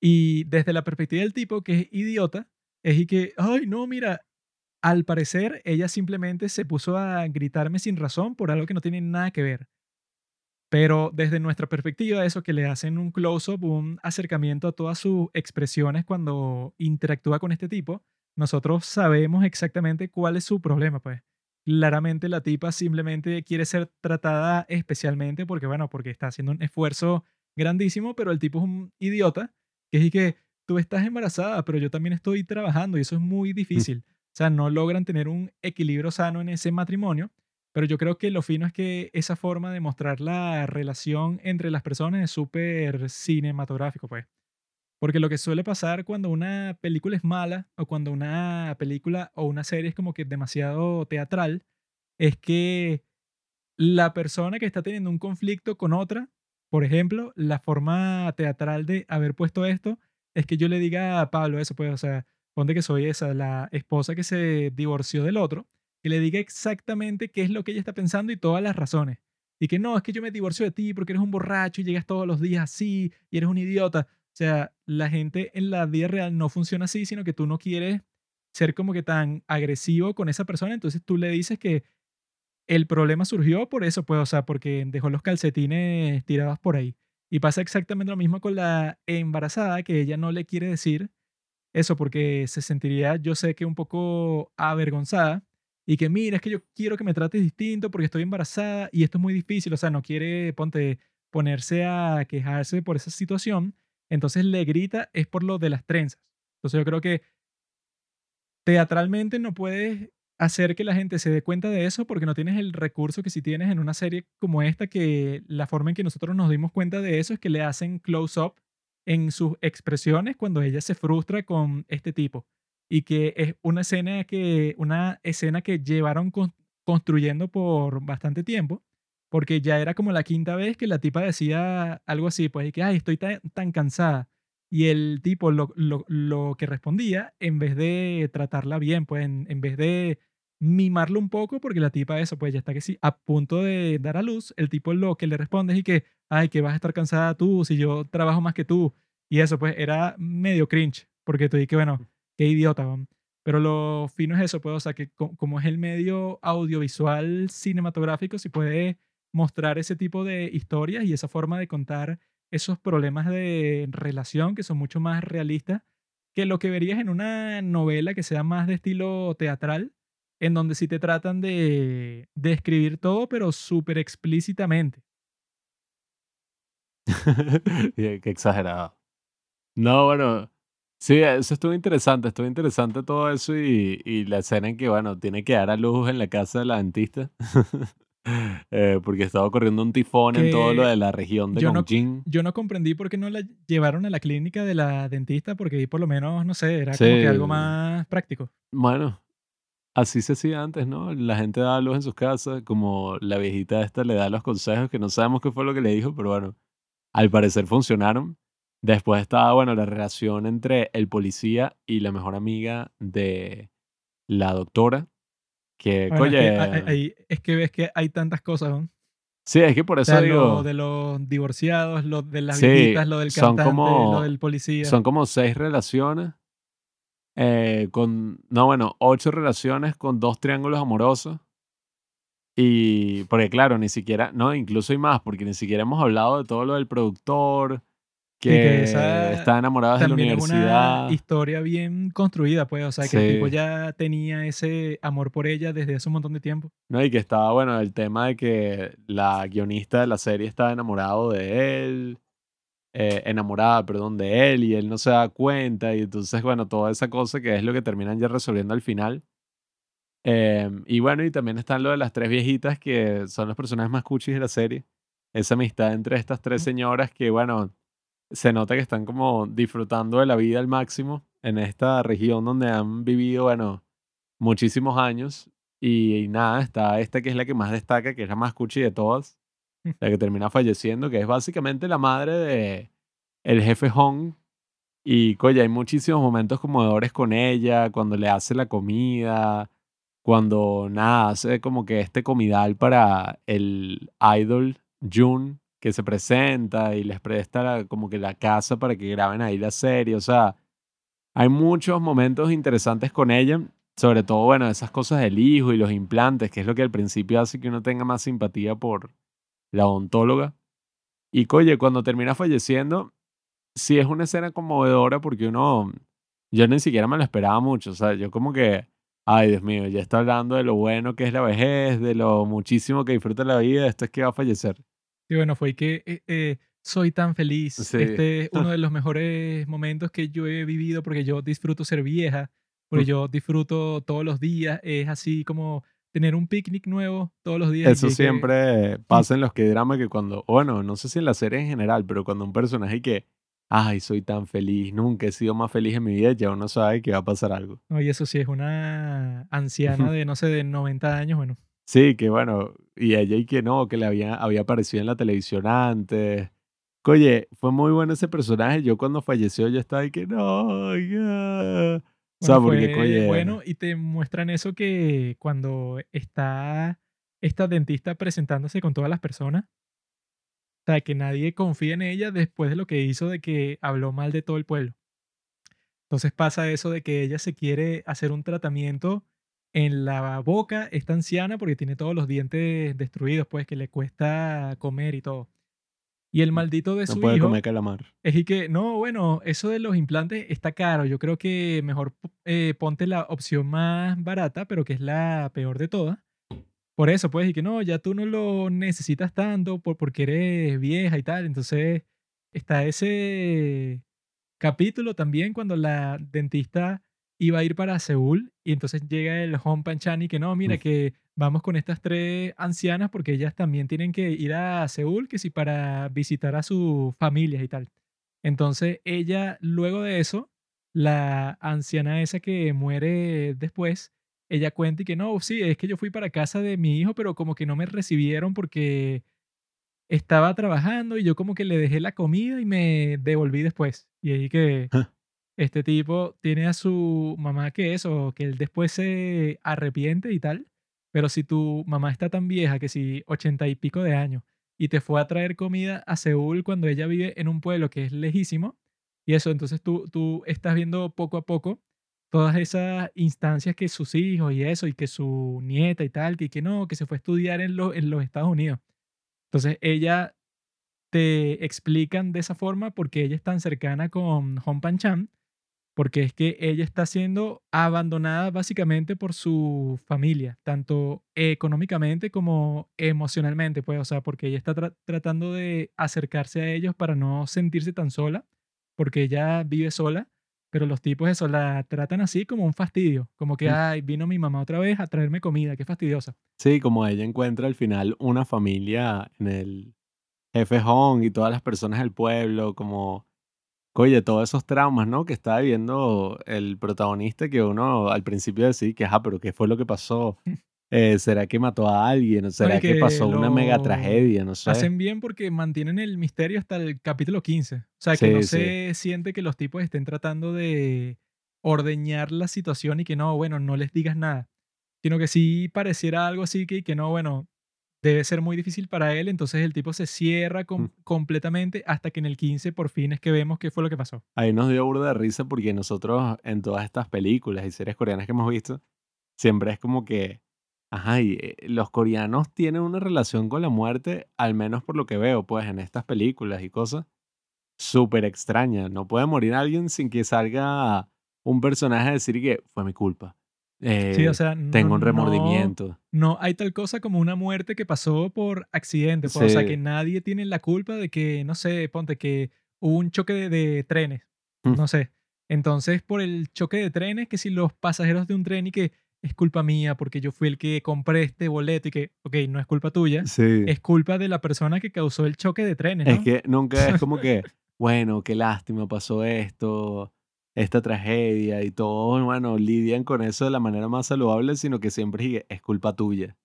Y desde la perspectiva del tipo, que es idiota, es y que, ay, no, mira, al parecer ella simplemente se puso a gritarme sin razón por algo que no tiene nada que ver. Pero desde nuestra perspectiva, eso que le hacen un close-up, un acercamiento a todas sus expresiones cuando interactúa con este tipo, nosotros sabemos exactamente cuál es su problema, pues. Claramente la tipa simplemente quiere ser tratada especialmente porque, bueno, porque está haciendo un esfuerzo grandísimo, pero el tipo es un idiota, que es y que tú estás embarazada, pero yo también estoy trabajando y eso es muy difícil. O sea, no logran tener un equilibrio sano en ese matrimonio, pero yo creo que lo fino es que esa forma de mostrar la relación entre las personas es súper cinematográfico, pues. Porque lo que suele pasar cuando una película es mala o cuando una película o una serie es como que demasiado teatral, es que la persona que está teniendo un conflicto con otra, por ejemplo, la forma teatral de haber puesto esto es que yo le diga a Pablo eso, pues, o sea, ponte que soy esa, la esposa que se divorció del otro, que le diga exactamente qué es lo que ella está pensando y todas las razones. Y que no, es que yo me divorcio de ti porque eres un borracho y llegas todos los días así y eres un idiota. O sea, la gente en la vida real no funciona así, sino que tú no quieres ser como que tan agresivo con esa persona, entonces tú le dices que el problema surgió por eso, pues, o sea, porque dejó los calcetines tirados por ahí. Y pasa exactamente lo mismo con la embarazada, que ella no le quiere decir eso porque se sentiría, yo sé que un poco avergonzada y que mira, es que yo quiero que me trates distinto porque estoy embarazada y esto es muy difícil, o sea, no quiere, ponerse a quejarse por esa situación, entonces le grita es por lo de las trenzas. Entonces yo creo que teatralmente no puedes hacer que la gente se dé cuenta de eso porque no tienes el recurso que si tienes en una serie como esta, que la forma en que nosotros nos dimos cuenta de eso es que le hacen close-up en sus expresiones cuando ella se frustra con este tipo y que es una escena que una escena que llevaron con- construyendo por bastante tiempo porque ya era como la quinta vez que la tipa decía algo así pues y que ay estoy tan, tan cansada y el tipo lo, lo- lo que respondía en vez de tratarla bien pues en, en vez de mimarlo un poco porque la tipa eso pues ya está que sí a punto de dar a luz el tipo lo que le responde es y que ay que vas a estar cansada tú si yo trabajo más que tú y eso pues era medio cringe porque tú que bueno qué idiota pero lo fino es eso pues o sea que co- como es el medio audiovisual cinematográfico si puede mostrar ese tipo de historias y esa forma de contar esos problemas de relación que son mucho más realistas que lo que verías en una novela que sea más de estilo teatral, en donde sí te tratan de, de escribir todo, pero súper explícitamente. Qué exagerado. No, bueno, sí, eso estuvo interesante, estuvo interesante todo eso y, y la escena en que, bueno, tiene que dar a luz en la casa de la dentista. Eh, porque estaba ocurriendo un tifón en todo lo de la región de yo no, yo no comprendí por qué no la llevaron a la clínica de la dentista, porque ahí por lo menos, no sé, era como que algo más práctico. bueno, así se hacía antes, ¿no? La gente daba luz en sus casas, como la viejita esta le da los consejos, que no sabemos qué fue lo que le dijo, pero bueno, al parecer funcionaron. Después estaba, bueno, la relación entre el policía y la mejor amiga de la doctora, que, Bueno, es que, hay- hay- es que ves que hay tantas cosas, ¿no? sí, es que por O eso sea, lo digo, de los divorciados, lo de las sí, viejitas, lo del cantante, lo como, del policía. son como seis relaciones, eh, con, no, bueno, ocho relaciones con dos triángulos amorosos. Y porque claro, ni siquiera, no, incluso hay más, porque ni siquiera hemos hablado de todo lo del productor, que, que esa está enamorado de la universidad. una historia bien construida, pues. O sea, que el tipo Sí. ya tenía ese amor por ella desde hace un montón de tiempo. No, y que estaba, bueno, el tema de que la guionista de la serie estaba enamorado de él, eh, enamorada, perdón, de él, y él no se da cuenta, y entonces, bueno, toda esa cosa que es lo que terminan ya resolviendo al final. Em, y bueno, y también están lo de las tres viejitas que son los personajes más cuchis de la serie. Esa amistad entre estas tres señoras que, bueno, se nota que están como disfrutando de la vida al máximo en esta región donde han vivido, bueno, muchísimos años. Y, nada, está esta que es la que más destaca, que es la más cuchi de todas, Mm. la que termina falleciendo, que es básicamente la madre de el jefe Hong. Y, coño, hay muchísimos momentos conmovedores con ella, cuando le hace la comida, cuando, nada, hace como que este comidal para el idol Jun, que se presenta y les presta la- como que la casa para que graben ahí la serie. O sea, hay muchos momentos interesantes con ella, sobre todo, bueno, esas cosas del hijo y los implantes, que es lo que al principio hace que uno tenga más simpatía por la odontóloga. Y, coye, cuando termina falleciendo, sí es una escena conmovedora porque uno, yo ni siquiera me lo esperaba mucho, o sea, yo como que, ay, Dios mío, ya está hablando de lo bueno que es la vejez, de lo muchísimo que disfruta la vida, esto es que va a fallecer. Y bueno, fue que eh, eh, soy tan feliz. Sí. Este es uno de los mejores momentos que yo he vivido porque yo disfruto ser vieja, porque yo disfruto todos los días. Es así como tener un picnic nuevo todos los días. Eso que- que- siempre pasa en los que drama que cuando, bueno, no sé si en la serie en general, pero cuando un personaje que, ay, soy tan feliz, nunca he sido más feliz en mi vida, ya uno sabe que va a pasar algo. No, y eso sí es una anciana de, no sé, de 90 años. Bueno, Sí, que bueno, y y que no, que le había, había aparecido en la televisión antes. Oye, fue muy bueno ese personaje. Yo cuando falleció, yo estaba y que no, ya. O sea, Bueno, porque, fue bueno y te muestran eso que cuando está esta dentista presentándose con todas las personas, o sea, que nadie confía en ella después de lo que hizo de que habló mal de todo el pueblo. Entonces pasa eso de que ella se quiere hacer un tratamiento en la boca, esta anciana, porque tiene todos los dientes destruidos, pues que le cuesta comer y todo. Y el maldito de no su puede hijo comer calamar. es y que, no, bueno, eso de los implantes está caro. Yo creo que mejor eh, ponte la opción más barata, pero que es la peor de todas. Por eso, pues, y que no, ya tú no lo necesitas tanto por, porque eres vieja y tal. Entonces, está ese capítulo también cuando la dentista iba a ir para Seúl y entonces llega el Hong Panchan y que no, mira que vamos con estas tres ancianas porque ellas también tienen que ir a Seúl, que sí, para visitar a sus familias y tal. Entonces ella, luego de eso, la anciana esa que muere después, ella cuenta y que no, sí, es que yo fui para casa de mi hijo, pero como que no me recibieron porque estaba trabajando y yo como que le dejé la comida y me devolví después. Y ahí que este tipo tiene a su mamá que eso, que él después se arrepiente y tal. Pero si tu mamá está tan vieja que si ochenta y pico de años y te fue a traer comida a Seúl cuando ella vive en un pueblo que es lejísimo, y eso, entonces tú, tú estás viendo poco a poco todas esas instancias que sus hijos y eso, y que su nieta y tal, que, que no, que se fue a estudiar en, en los Estados Unidos. Entonces ella te explican de esa forma porque ella es tan cercana con Hong Pan Chan, porque es que ella está siendo abandonada básicamente por su familia, tanto económicamente como emocionalmente, pues, o sea, porque ella está tra- tratando de acercarse a ellos para no sentirse tan sola, porque ella vive sola, pero los tipos eso la tratan así como un fastidio, como que, Mm. ay, vino mi mamá otra vez a traerme comida, qué fastidiosa. Sí, como ella encuentra al final una familia en el jefe Hong y todas las personas del pueblo, como, oye, todos esos traumas, ¿no? Que está viviendo el protagonista que uno al principio decía que, ah, pero ¿qué fue lo que pasó? Eh, ¿Será que mató a alguien? ¿O ¿Será que, que pasó una mega tragedia? No sé. Hacen bien porque mantienen el misterio hasta el capítulo 15. O sea, que no sí. se siente que los tipos estén tratando de ordeñar la situación y que no, bueno, no les digas nada. Sino que sí pareciera algo así que, que no, bueno, debe ser muy difícil para él. Entonces el tipo se cierra com- Mm. completamente hasta que en el 15 por fin es que vemos qué fue lo que pasó. Ahí nos dio burda de risa porque nosotros en todas estas películas y series coreanas que hemos visto, siempre es como que Ajá, y eh, los coreanos tienen una relación con la muerte, al menos por lo que veo, pues en estas películas y cosas, súper extraña. No puede morir alguien sin que salga un personaje a decir que fue mi culpa. Sí, o Eh, sea, no, tengo un no, remordimiento. no hay tal cosa como una muerte que pasó por accidente, pues, o sea, que Sí. nadie tiene la culpa de que, no sé, ponte que hubo un choque de, de trenes, Mm. no sé. Entonces, por el choque de trenes, que si los pasajeros de un tren y que es culpa mía porque yo fui el que compré este boleto y que, ok, no es culpa tuya, Sí. es culpa de la persona que causó el choque de trenes, Es ¿no? que nunca es como que, bueno, qué lástima pasó esto, esta tragedia y todos, bueno, lidian con eso de la manera más saludable, sino que siempre es es culpa tuya.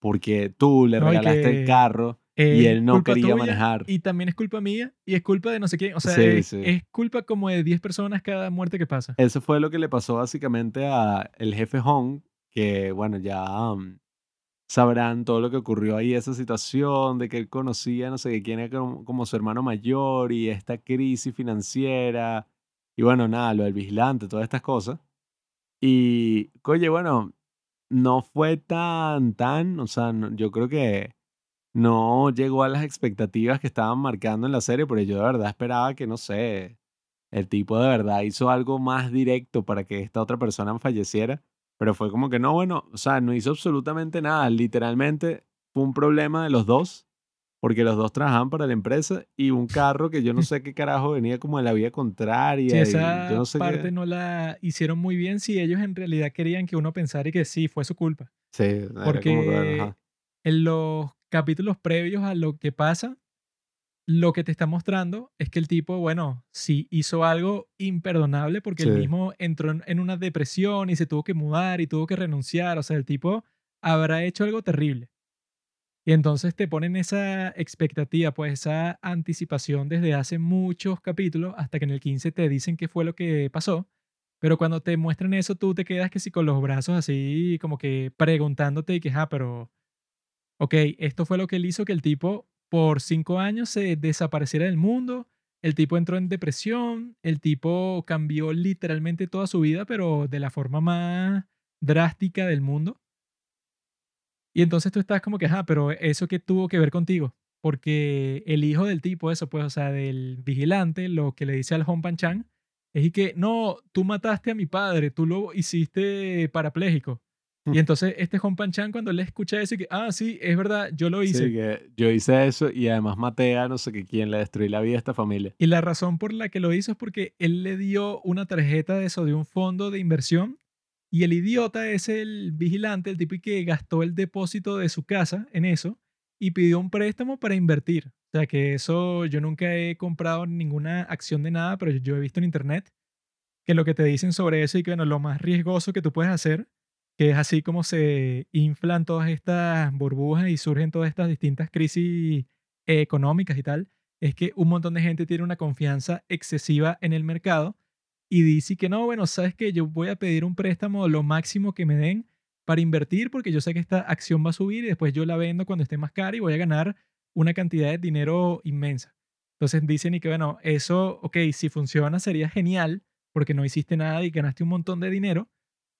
Porque tú le No, regalaste el carro y él no quería manejar. y también es culpa mía y es culpa de no sé quién. O sea, Sí, es, sí. es culpa como de 10 personas cada muerte que pasa. Eso fue lo que le pasó básicamente a el jefe Hong, que bueno, ya mm, sabrán todo lo que ocurrió ahí, esa situación de que él conocía, no sé quién era como, como su hermano mayor y esta crisis financiera y bueno, nada, lo del vigilante, todas estas cosas. Y, oye, bueno, no fue tan, tan, o sea, yo creo que no llegó a las expectativas que estaban marcando en la serie, pero yo de verdad esperaba que, no sé, el tipo de verdad hizo algo más directo para que esta otra persona falleciera, pero fue como que no, bueno, o sea, no hizo absolutamente nada, literalmente fue un problema de los dos, porque los dos trabajaban para la empresa y un carro que yo no sé qué carajo venía como de la vía contraria y yo esa no sé parte qué. no la hicieron muy bien, si ellos en realidad querían que uno pensara y que sí, fue su culpa. Sí, como Porque en los capítulos previos a lo que pasa, lo que te está mostrando es que el tipo, bueno, sí hizo algo imperdonable porque él Sí, mismo entró en, en una depresión y se tuvo que mudar y tuvo que renunciar. O sea, el tipo habrá hecho algo terrible. Y entonces te ponen esa expectativa, pues esa anticipación desde hace muchos capítulos hasta que en el 15 te dicen qué fue lo que pasó. Pero cuando te muestran eso, tú te quedas que sí con los brazos así, como que preguntándote y que, ah, pero, ok, esto fue lo que él hizo que el tipo por cinco años se desapareciera del mundo. El tipo entró en depresión, el tipo cambió literalmente toda su vida, pero de la forma más drástica del mundo. Y entonces tú estás como que, ajá, pero eso que tuvo que ver contigo. Porque el hijo del tipo, eso pues, o sea, del vigilante, lo que le dice al Hong Pan Chan, es y que, no, tú mataste a mi padre, tú lo hiciste parapléjico. Y entonces este Hong Pan Chan cuando le escucha eso y que, ah, sí, es verdad, yo lo sí, hice. que yo hice eso y además maté a no sé qué quién le destruí la vida a esta familia. Y la razón por la que lo hizo es porque él le dio una tarjeta de eso, de un fondo de inversión. Y el idiota es el vigilante, el tipo que gastó el depósito de su casa en eso y pidió un préstamo para invertir. O sea que eso yo nunca he comprado ninguna acción de nada, pero yo he visto en internet que lo que te dicen sobre eso y que bueno, lo más riesgoso que tú puedes hacer, que es así como se inflan todas estas burbujas y surgen todas estas distintas crisis económicas y tal, es que un montón de gente tiene una confianza excesiva en el mercado y dice que no, bueno, sabes que yo voy a pedir un préstamo lo máximo que me den para invertir porque yo sé que esta acción va a subir y después yo la vendo cuando esté más cara y voy a ganar una cantidad de dinero inmensa. Entonces dicen y que bueno, eso, ok, si funciona sería genial porque no hiciste nada y ganaste un montón de dinero,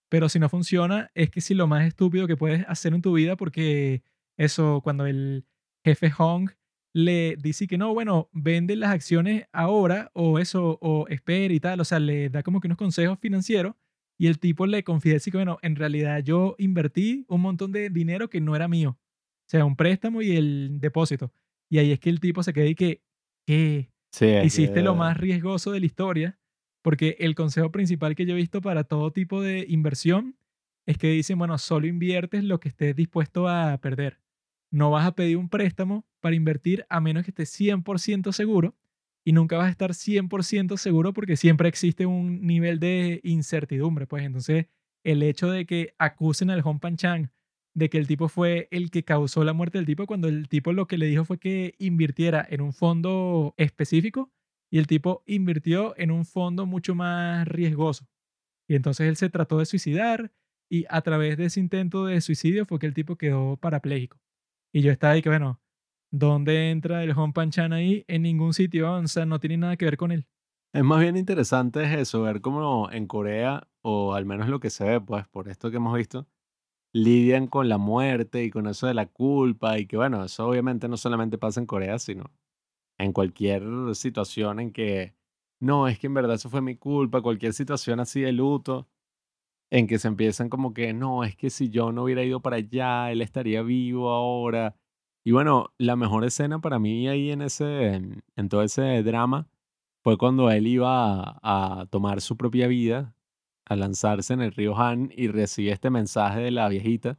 pero si no funciona es que si lo más estúpido que puedes hacer en tu vida porque eso, cuando el jefe Hong le dice que no, bueno, vende las acciones ahora o eso, o espera y tal, o sea, le da como que unos consejos financieros y el tipo le confiesa que, bueno, en realidad yo invertí un montón de dinero que no era mío, o sea, un préstamo y el depósito. Y ahí es que el tipo se queda y que, ¿qué? Sí, Hiciste lo más riesgoso de la historia, porque el consejo principal que yo he visto para todo tipo de inversión es que dicen, bueno, solo inviertes lo que estés dispuesto a perder. No vas a pedir un préstamo para invertir a menos que estés 100% seguro y nunca vas a estar 100% seguro porque siempre existe un nivel de incertidumbre. Pues entonces, el hecho de que acusen al Hong Pan Chang de que el tipo fue el que causó la muerte del tipo, cuando el tipo lo que le dijo fue que invirtiera en un fondo específico y el tipo invirtió en un fondo mucho más riesgoso. Y entonces él se trató de suicidar y a través de ese intento de suicidio fue que el tipo quedó parapléjico. Y yo estaba ahí que, bueno, ¿dónde entra el Hong Pan Chan ahí? En ningún sitio, o sea, no tiene nada que ver con él. Es más bien interesante es eso, ver cómo en Corea, o al menos lo que se ve, pues por esto que hemos visto, lidian con la muerte y con eso de la culpa y que bueno, eso obviamente no solamente pasa en Corea, sino en cualquier situación en que, no, es que en verdad eso fue mi culpa, cualquier situación así de luto, en que se empiezan como que, no, es que si yo no hubiera ido para allá, él estaría vivo ahora. Y bueno, la mejor escena para mí ahí en ese, en, en todo ese drama fue cuando él iba a, a tomar su propia vida, a lanzarse en el río Han y recibe este mensaje de la viejita.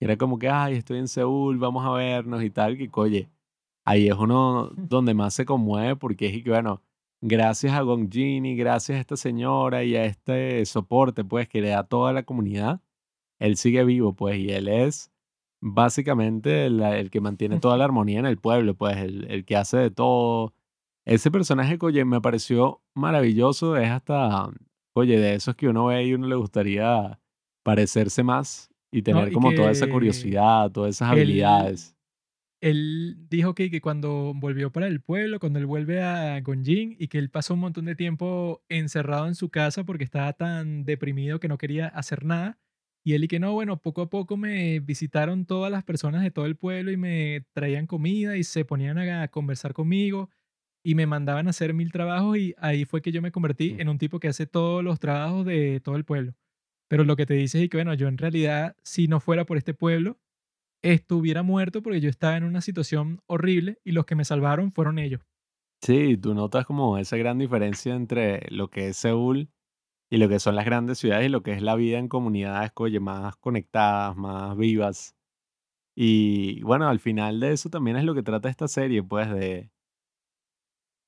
Era como que, ay, estoy en Seúl, vamos a vernos y tal, que oye, ahí es uno donde más se conmueve porque es que, bueno, gracias a Gong Jin y gracias a esta señora y a este soporte, pues, que le da toda la comunidad, él sigue vivo, pues, y él es básicamente el, el que mantiene toda la armonía en el pueblo, pues, el, el que hace de todo. Ese personaje, oye, me pareció maravilloso, es hasta, oye, de esos que uno ve y uno le gustaría parecerse más y No, tener y como toda esa curiosidad, todas esas él, habilidades. Él dijo que, que cuando volvió para el pueblo, cuando él vuelve a Gonjin y que él pasó un montón de tiempo encerrado en su casa porque estaba tan deprimido que no quería hacer nada. Y él y que no, bueno, poco a poco me visitaron todas las personas de todo el pueblo y me traían comida y se ponían a conversar conmigo y me mandaban a hacer mil trabajos y ahí fue que yo me convertí Mm. en un tipo que hace todos los trabajos de todo el pueblo. Pero lo que te dice es que, bueno, yo en realidad, si no fuera por este pueblo, estuviera muerto porque yo estaba en una situación horrible y los que me salvaron fueron ellos. Sí, tú notas como esa gran diferencia entre lo que es Seúl y lo que son las grandes ciudades y lo que es la vida en comunidades, más conectadas, más vivas. Y bueno, al final de eso también es lo que trata esta serie, pues, de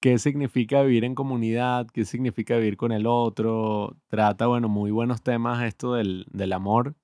qué significa vivir en comunidad, qué significa vivir con el otro. Trata, bueno, muy buenos temas esto del, del amor,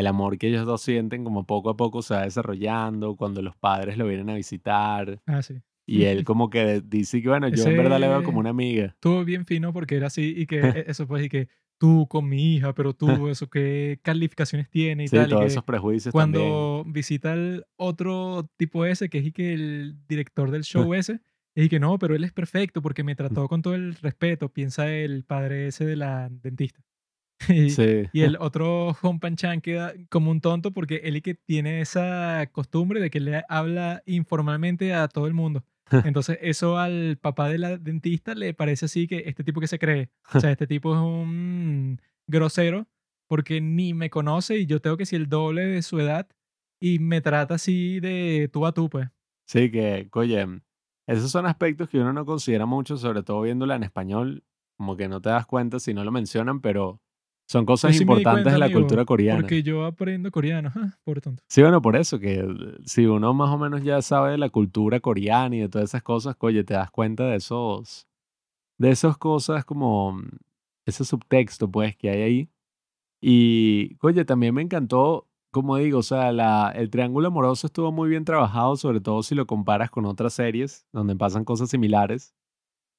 el amor que ellos dos sienten como poco a poco se va desarrollando, cuando los padres lo vienen a visitar. Ah, sí. Y él como que dice que, bueno, yo en verdad le veo como Ese una amiga. estuvo bien fino porque era así y que eso pues y que tú con mi hija, pero tú eso qué calificaciones tiene y Sí, tal y todos que esos prejuicios también. cuando visita al otro tipo ese que es y que el director del show ese y que no, pero él es perfecto porque me trató con todo el respeto, piensa el padre ese de la dentista. Y, Sí, y el otro Hong Chan queda como un tonto porque él y que tiene esa costumbre de que le habla informalmente a todo el mundo. Entonces eso al papá de la dentista le parece así que este tipo que se cree. O sea, este tipo es un grosero porque ni me conoce y yo tengo que ser el doble de su edad y me trata así de tú a tú, pues. sí, que, oye, esos son aspectos que uno no considera mucho, sobre todo viéndola en español, como que no te das cuenta si no lo mencionan, pero son cosas sí importantes cuenta, de la amigo, cultura coreana. porque yo aprendo coreano. Ah, pobre tonto. Sí, bueno, por eso, que eh, si uno más o menos ya sabe de la cultura coreana y de todas esas cosas, oye, te das cuenta de esos, de esas cosas como ese subtexto, pues, que hay ahí. Y, oye, también me encantó, como digo, o sea, la, el triángulo amoroso estuvo muy bien trabajado, sobre todo si lo comparas con otras series donde pasan cosas similares,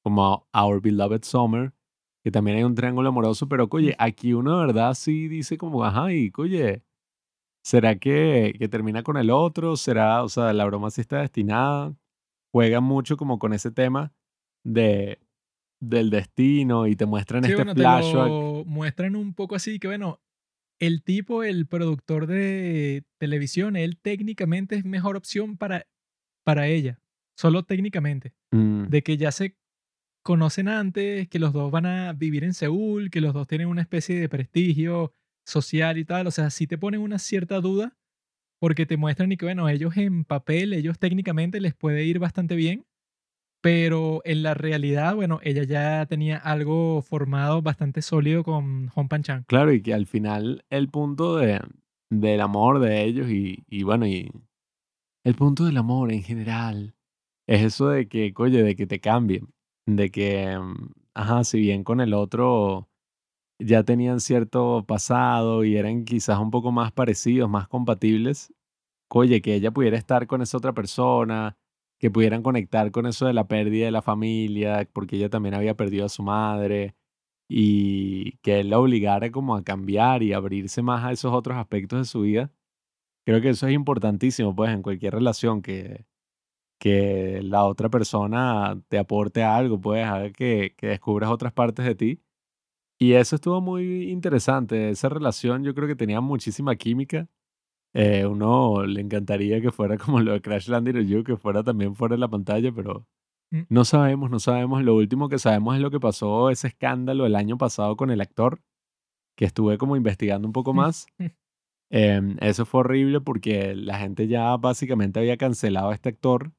como Our Beloved Summer, que también hay un triángulo amoroso, pero, oye, aquí uno de verdad sí dice como, ajá, y, oye, ¿será que, que termina con el otro? ¿Será, o sea, la broma sí está destinada? Juega mucho como con ese tema de, del destino y te muestran Sí, este bueno, te flashback. lo muestran un poco así que, bueno, el tipo, el productor de televisión, él técnicamente es mejor opción para, para ella, solo técnicamente, Mm, de que ya se conocen antes, que los dos van a vivir en Seúl, que los dos tienen una especie de prestigio social y tal, o sea, sí te ponen una cierta duda porque te muestran y que, bueno, ellos en papel, ellos técnicamente les puede ir bastante bien, pero en la realidad, bueno, ella ya tenía algo formado bastante sólido con Hong Pan Chan. Claro, y que al final el punto de, del amor de ellos y, y bueno, y el punto del amor en general es eso de que, oye, de que te cambien, de que, mm, ajá, si bien con el otro ya tenían cierto pasado y eran quizás un poco más parecidos, más compatibles, oye, que ella pudiera estar con esa otra persona, que pudieran conectar con eso de la pérdida de la familia, porque ella también había perdido a su madre, y que él la obligara como a cambiar y abrirse más a esos otros aspectos de su vida. Creo que eso es importantísimo, pues, en cualquier relación, que, que la otra persona te aporte algo, pues, haga que, que descubras otras partes de ti Y eso estuvo muy interesante. Esa relación yo creo que tenía muchísima química. Eh, uno le encantaría que fuera como lo de Crash Landing on You, que fuera también fuera de la pantalla, pero Mm. no sabemos, no sabemos. Lo último que sabemos es lo que pasó, ese escándalo el año pasado con el actor, que estuve como investigando un poco Mm. más. Em, eso fue horrible porque la gente ya básicamente había cancelado a este actor.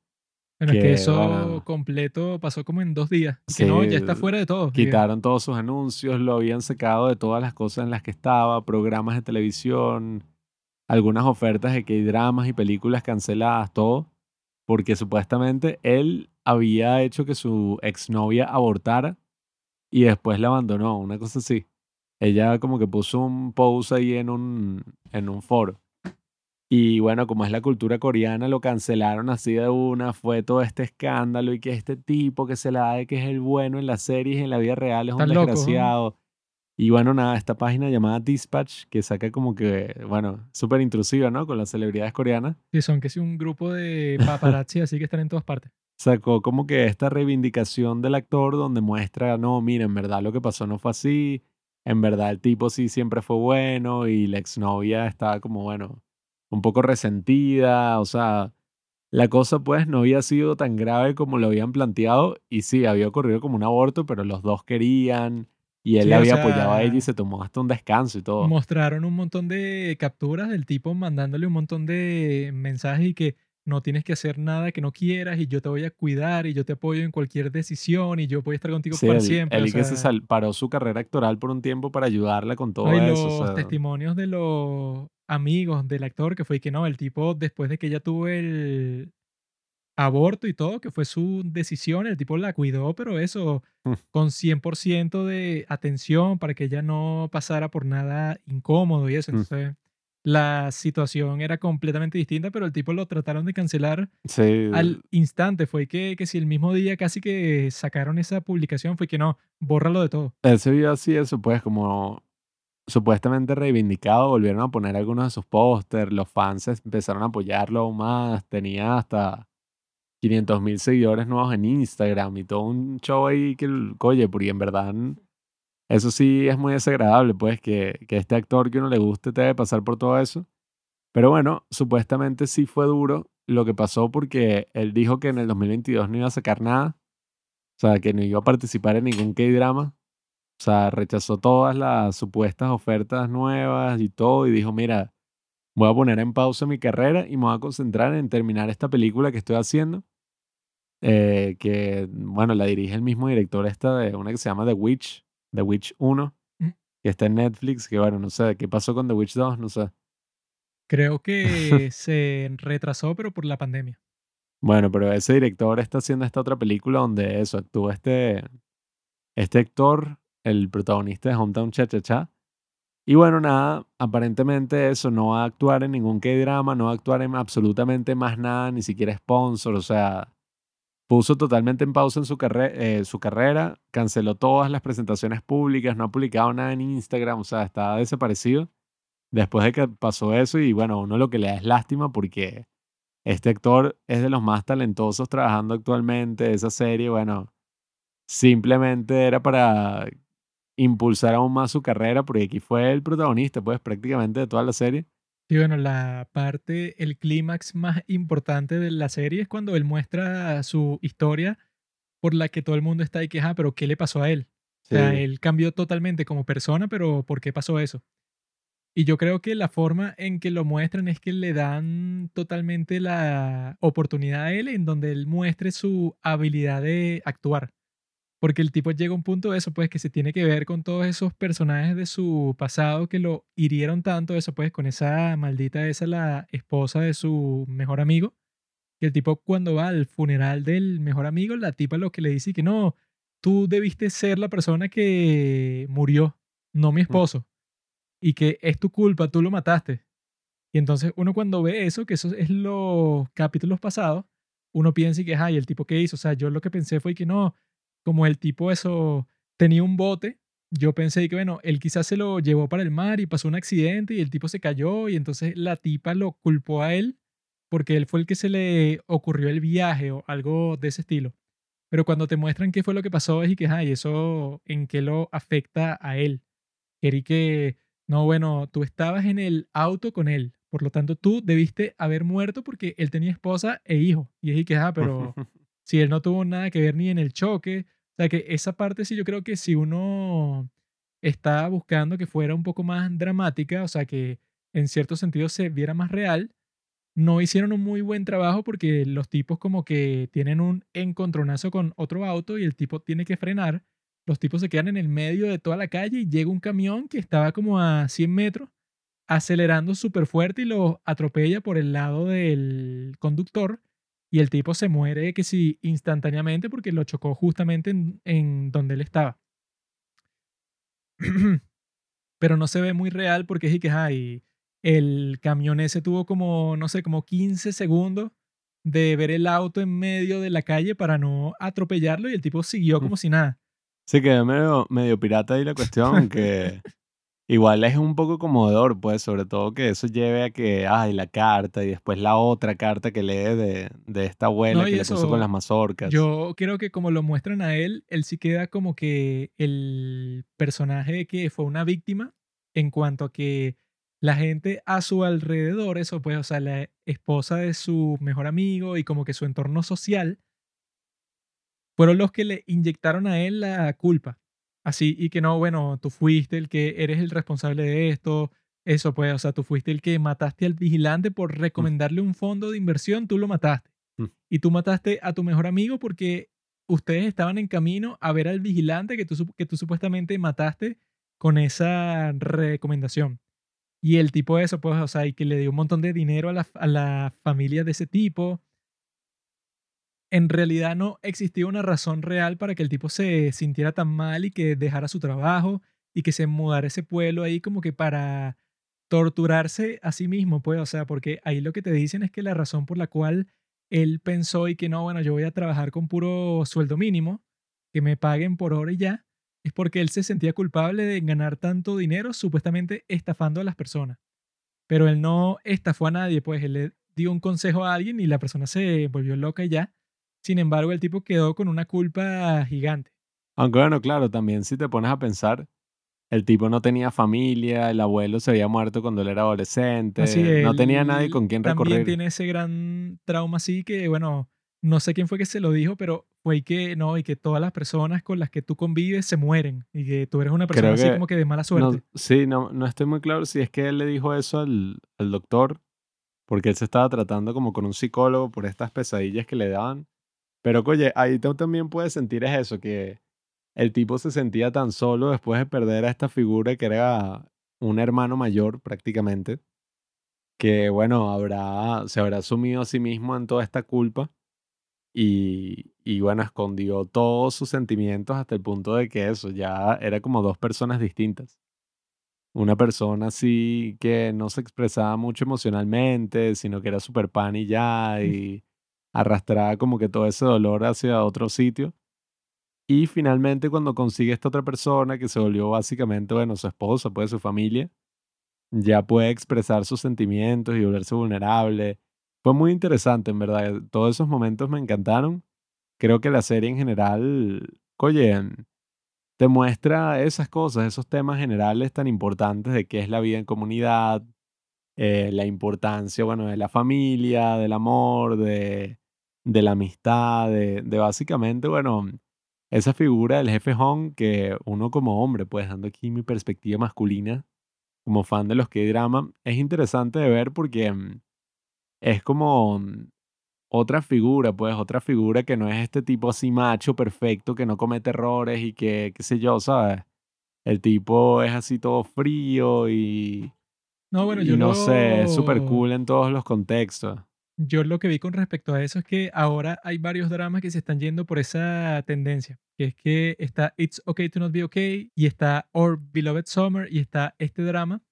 Bueno, es que Que, eso bueno. completo pasó como en dos días. Que no, ya está fuera de todo. que- Quitaron todos sus anuncios, lo habían secado de todas las cosas en las que estaba, programas de televisión, algunas ofertas de K-dramas y películas canceladas, todo, porque supuestamente él había hecho que su exnovia abortara y después la abandonó, una cosa así. Ella como que puso un post ahí en un, en un foro. Y bueno, como es la cultura coreana, lo cancelaron así de una, fue todo este escándalo y que este tipo que se la da de que es el bueno en las series en la vida real es un Están locos, ¿no? desgraciado. Y bueno, nada, esta página llamada Dispatch, que saca como que, bueno, súper intrusiva, ¿no? Con las celebridades coreanas, Sí, son que sí un grupo de paparazzi así que están en todas partes. sacó como que esta reivindicación del actor donde muestra, no, mira, en verdad lo que pasó no fue así, en verdad el tipo sí siempre fue bueno y la exnovia estaba como, bueno, un poco resentida, o sea, la cosa pues no había sido tan grave como lo habían planteado y sí, había ocurrido como un aborto, pero los dos querían y él Sí, le había apoyado a ella y se tomó hasta un descanso y todo. mostraron un montón de capturas del tipo mandándole un montón de mensajes y que no tienes que hacer nada que no quieras y yo te voy a cuidar y yo te apoyo en cualquier decisión y yo voy a estar contigo Sí, para siempre. él O que se sea, paró su carrera actoral por un tiempo para ayudarla con todo eso, o los sea, testimonios de los amigos del actor, que fue que no, el tipo después de que ella tuvo el aborto y todo, que fue su decisión, el tipo la cuidó, pero eso, mm, con 100% de atención para que ella no pasara por nada incómodo y eso. mm. Entonces, la situación era completamente distinta, pero el tipo lo trataron de cancelar Sí, al instante. Fue que, que si el mismo día casi que sacaron esa publicación, fue que no, bórralo de todo. él se vio así, eso pues como supuestamente reivindicado, volvieron a poner algunos de sus pósters, los fans empezaron a apoyarlo aún más, tenía hasta 500 mil seguidores nuevos en Instagram y todo un show ahí que, oye, porque en verdad eso sí es muy desagradable, pues que, que este actor que uno le guste te debe pasar por todo eso. Pero bueno, supuestamente sí fue duro lo que pasó porque él dijo que en el 2022 no iba a sacar nada, o sea, que no iba a participar en ningún K-drama. O sea, rechazó todas las supuestas ofertas nuevas y todo y dijo, mira, voy a poner en pausa mi carrera y me voy a concentrar en terminar esta película que estoy haciendo, eh, que, bueno, la dirige el mismo director esta de una que se llama The Witch, The Witch 1, Mm, que está en Netflix, que bueno, no sé, ¿qué pasó con The Witch 2? No sé. Creo que se retrasó, pero por la pandemia. Bueno, pero ese director está haciendo esta otra película donde eso, actúa este, este actor, el protagonista de Hometown Cha Cha Cha. Y bueno, nada, aparentemente eso, no va a actuar en ningún K-drama, no va a actuar en absolutamente más nada, ni siquiera sponsor, o sea, puso totalmente en pausa en su, carre- eh, su carrera, canceló todas las presentaciones públicas, no ha publicado nada en Instagram, o sea, está desaparecido después de que pasó eso y bueno, uno lo que le da es lástima porque este actor es de los más talentosos trabajando actualmente, esa serie, bueno, simplemente era para impulsar aún más su carrera porque aquí fue el protagonista, pues prácticamente de toda la serie. Sí, bueno, la parte, el clímax más importante de la serie es cuando él muestra su historia por la que todo el mundo está ahí que, ah, pero ¿qué le pasó a él? O sea, él cambió totalmente como persona, pero ¿por qué pasó eso? Y yo creo que la forma en que lo muestran es que le dan totalmente la oportunidad a él en donde él muestre su habilidad de actuar. Porque el tipo llega a un punto de eso, pues, que se tiene que ver con todos esos personajes de su pasado que lo hirieron tanto, eso, pues, con esa maldita, esa, la esposa de su mejor amigo. Que el tipo, cuando va al funeral del mejor amigo, la tipa lo que le dice que no, tú debiste ser la persona que murió, no mi esposo. Y que es tu culpa, tú lo mataste. Y entonces uno cuando ve eso, que eso es los capítulos pasados, uno piensa y que, ay, el tipo que hizo, o sea, yo lo que pensé fue que no, como el tipo eso tenía un bote, yo pensé que, bueno, él quizás se lo llevó para el mar y pasó un accidente y el tipo se cayó y entonces la tipa lo culpó a él porque él fue el que se le ocurrió el viaje o algo de ese estilo. Pero cuando te muestran qué fue lo que pasó, es y que, ay, eso en qué lo afecta a él. Querí que, no, bueno, tú estabas en el auto con él. Por lo tanto, tú debiste haber muerto porque él tenía esposa e hijo. Y es y que, ah, pero si él no tuvo nada que ver ni en el choque. O sea, que esa parte sí yo creo que si uno está buscando que fuera un poco más dramática, o sea, que en cierto sentido se viera más real, no hicieron un muy buen trabajo porque los tipos como que tienen un encontronazo con otro auto y el tipo tiene que frenar. Los tipos se quedan en el medio de toda la calle y llega un camión que estaba como a 100 metros acelerando súper fuerte y lo atropella por el lado del conductor y el tipo se muere que sí instantáneamente porque lo chocó justamente en, en donde él estaba. Pero no se ve muy real porque es y que hay el camión ese tuvo como, no sé, como 15 segundos de ver el auto en medio de la calle para no atropellarlo y el tipo siguió como si nada. Sí, quedó medio, medio pirata ahí la cuestión, que igual es un poco conmovedor, pues, sobre todo que eso lleve a que, ay, la carta y después la otra carta que lee de, de esta abuela No, que le puso con las mazorcas. Yo creo que como lo muestran a él, él sí queda como que el personaje que fue una víctima en cuanto a que la gente a su alrededor, eso pues, o sea, la esposa de su mejor amigo y como que su entorno social, fueron los que le inyectaron a él la culpa. Así, y que no, bueno, tú fuiste el que eres el responsable de esto, eso pues, o sea, tú fuiste el que mataste al vigilante por recomendarle un fondo de inversión, tú lo mataste. Mm. Y tú mataste a tu mejor amigo porque ustedes estaban en camino a ver al vigilante que tú, que tú supuestamente mataste con esa recomendación. Y el tipo eso, pues, o sea, y que le dio un montón de dinero a la, a la familia de ese tipo. En realidad no existía una razón real para que el tipo se sintiera tan mal y que dejara su trabajo y que se mudara ese pueblo ahí como que para torturarse a sí mismo, pues, o sea, porque ahí lo que te dicen es que la razón por la cual él pensó y que no, bueno, yo voy a trabajar con puro sueldo mínimo, que me paguen por hora y ya, es porque él se sentía culpable de ganar tanto dinero supuestamente estafando a las personas. Pero él no estafó a nadie, pues él le dio un consejo a alguien y la persona se volvió loca y ya. Sin embargo, el tipo quedó con una culpa gigante. Aunque bueno, claro, también si te pones a pensar, el tipo no tenía familia, el abuelo se había muerto cuando él era adolescente, Así no tenía nadie con quien también recorrer. tiene ese gran trauma así que, bueno, no sé quién fue que se lo dijo, pero fue que no, y que todas las personas con las que tú convives se mueren y que tú eres una persona así que como que de mala No, suerte. sí, no, no estoy muy claro si es que él le dijo eso al, al doctor, porque él se estaba tratando como con un psicólogo por estas pesadillas que le daban. Pero, oye, ahí tú también puedes sentir es eso, que el tipo se sentía tan solo después de perder a esta figura que era un hermano mayor prácticamente, que bueno, habrá, se habrá sumido a sí mismo en toda esta culpa y, y bueno, escondió todos sus sentimientos hasta el punto de que eso ya era como dos personas distintas. Una persona así que no se expresaba mucho emocionalmente, sino que era súper pan y ya, y arrastraba como que todo ese dolor hacia otro sitio. Y finalmente cuando consigue esta otra persona que se volvió básicamente, bueno, su esposa, pues su familia, ya puede expresar sus sentimientos y volverse vulnerable. Fue muy interesante, en verdad. Todos esos momentos me encantaron. Creo que la serie en general, oye, te muestra esas cosas, esos temas generales tan importantes de qué es la vida en comunidad, eh, la importancia, bueno, de la familia, del amor, de, de la amistad, de, de básicamente, bueno, esa figura del jefe Hong que uno como hombre, pues dando aquí mi perspectiva masculina, como fan de los K-drama, es interesante de ver porque mm, es como mm, otra figura, pues otra figura que no es este tipo así macho perfecto que no comete errores y que, qué sé yo, ¿sabes? El tipo es así todo frío y, No, bueno, y yo no sé, es súper lo, cool en todos los contextos. Yo lo que vi con respecto a eso es que ahora hay varios dramas que se están yendo por esa tendencia, que es que está It's Okay to Not Be Okay y está Our Beloved Summer y está este drama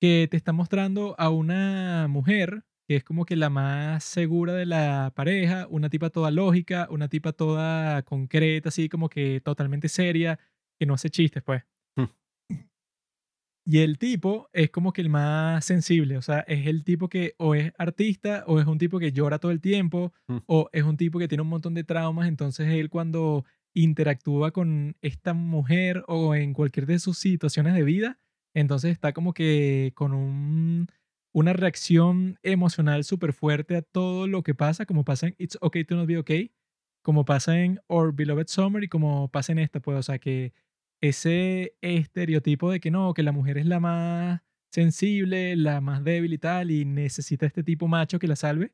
que te está mostrando a una mujer que es como que la más segura de la pareja, una tipa toda lógica, una tipa toda concreta, así como que totalmente seria, que no hace chistes, pues. Y el tipo es como que el más sensible, o sea, es el tipo que o es artista o es un tipo que llora todo el tiempo Mm. o es un tipo que tiene un montón de traumas, entonces él cuando interactúa con esta mujer o en cualquier de sus situaciones de vida, entonces está como que con un, una reacción emocional súper fuerte a todo lo que pasa, como pasa en It's Okay to Not Be Okay, como pasa en Our Beloved Summer y como pasa en esta, pues, o sea, que ese estereotipo de que no, que la mujer es la más sensible, la más débil y tal, y necesita este tipo macho que la salve,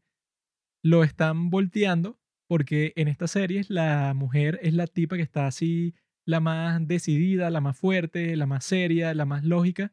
lo están volteando porque en estas series la mujer es la tipa que está así, la más decidida, la más fuerte, la más seria, la más lógica,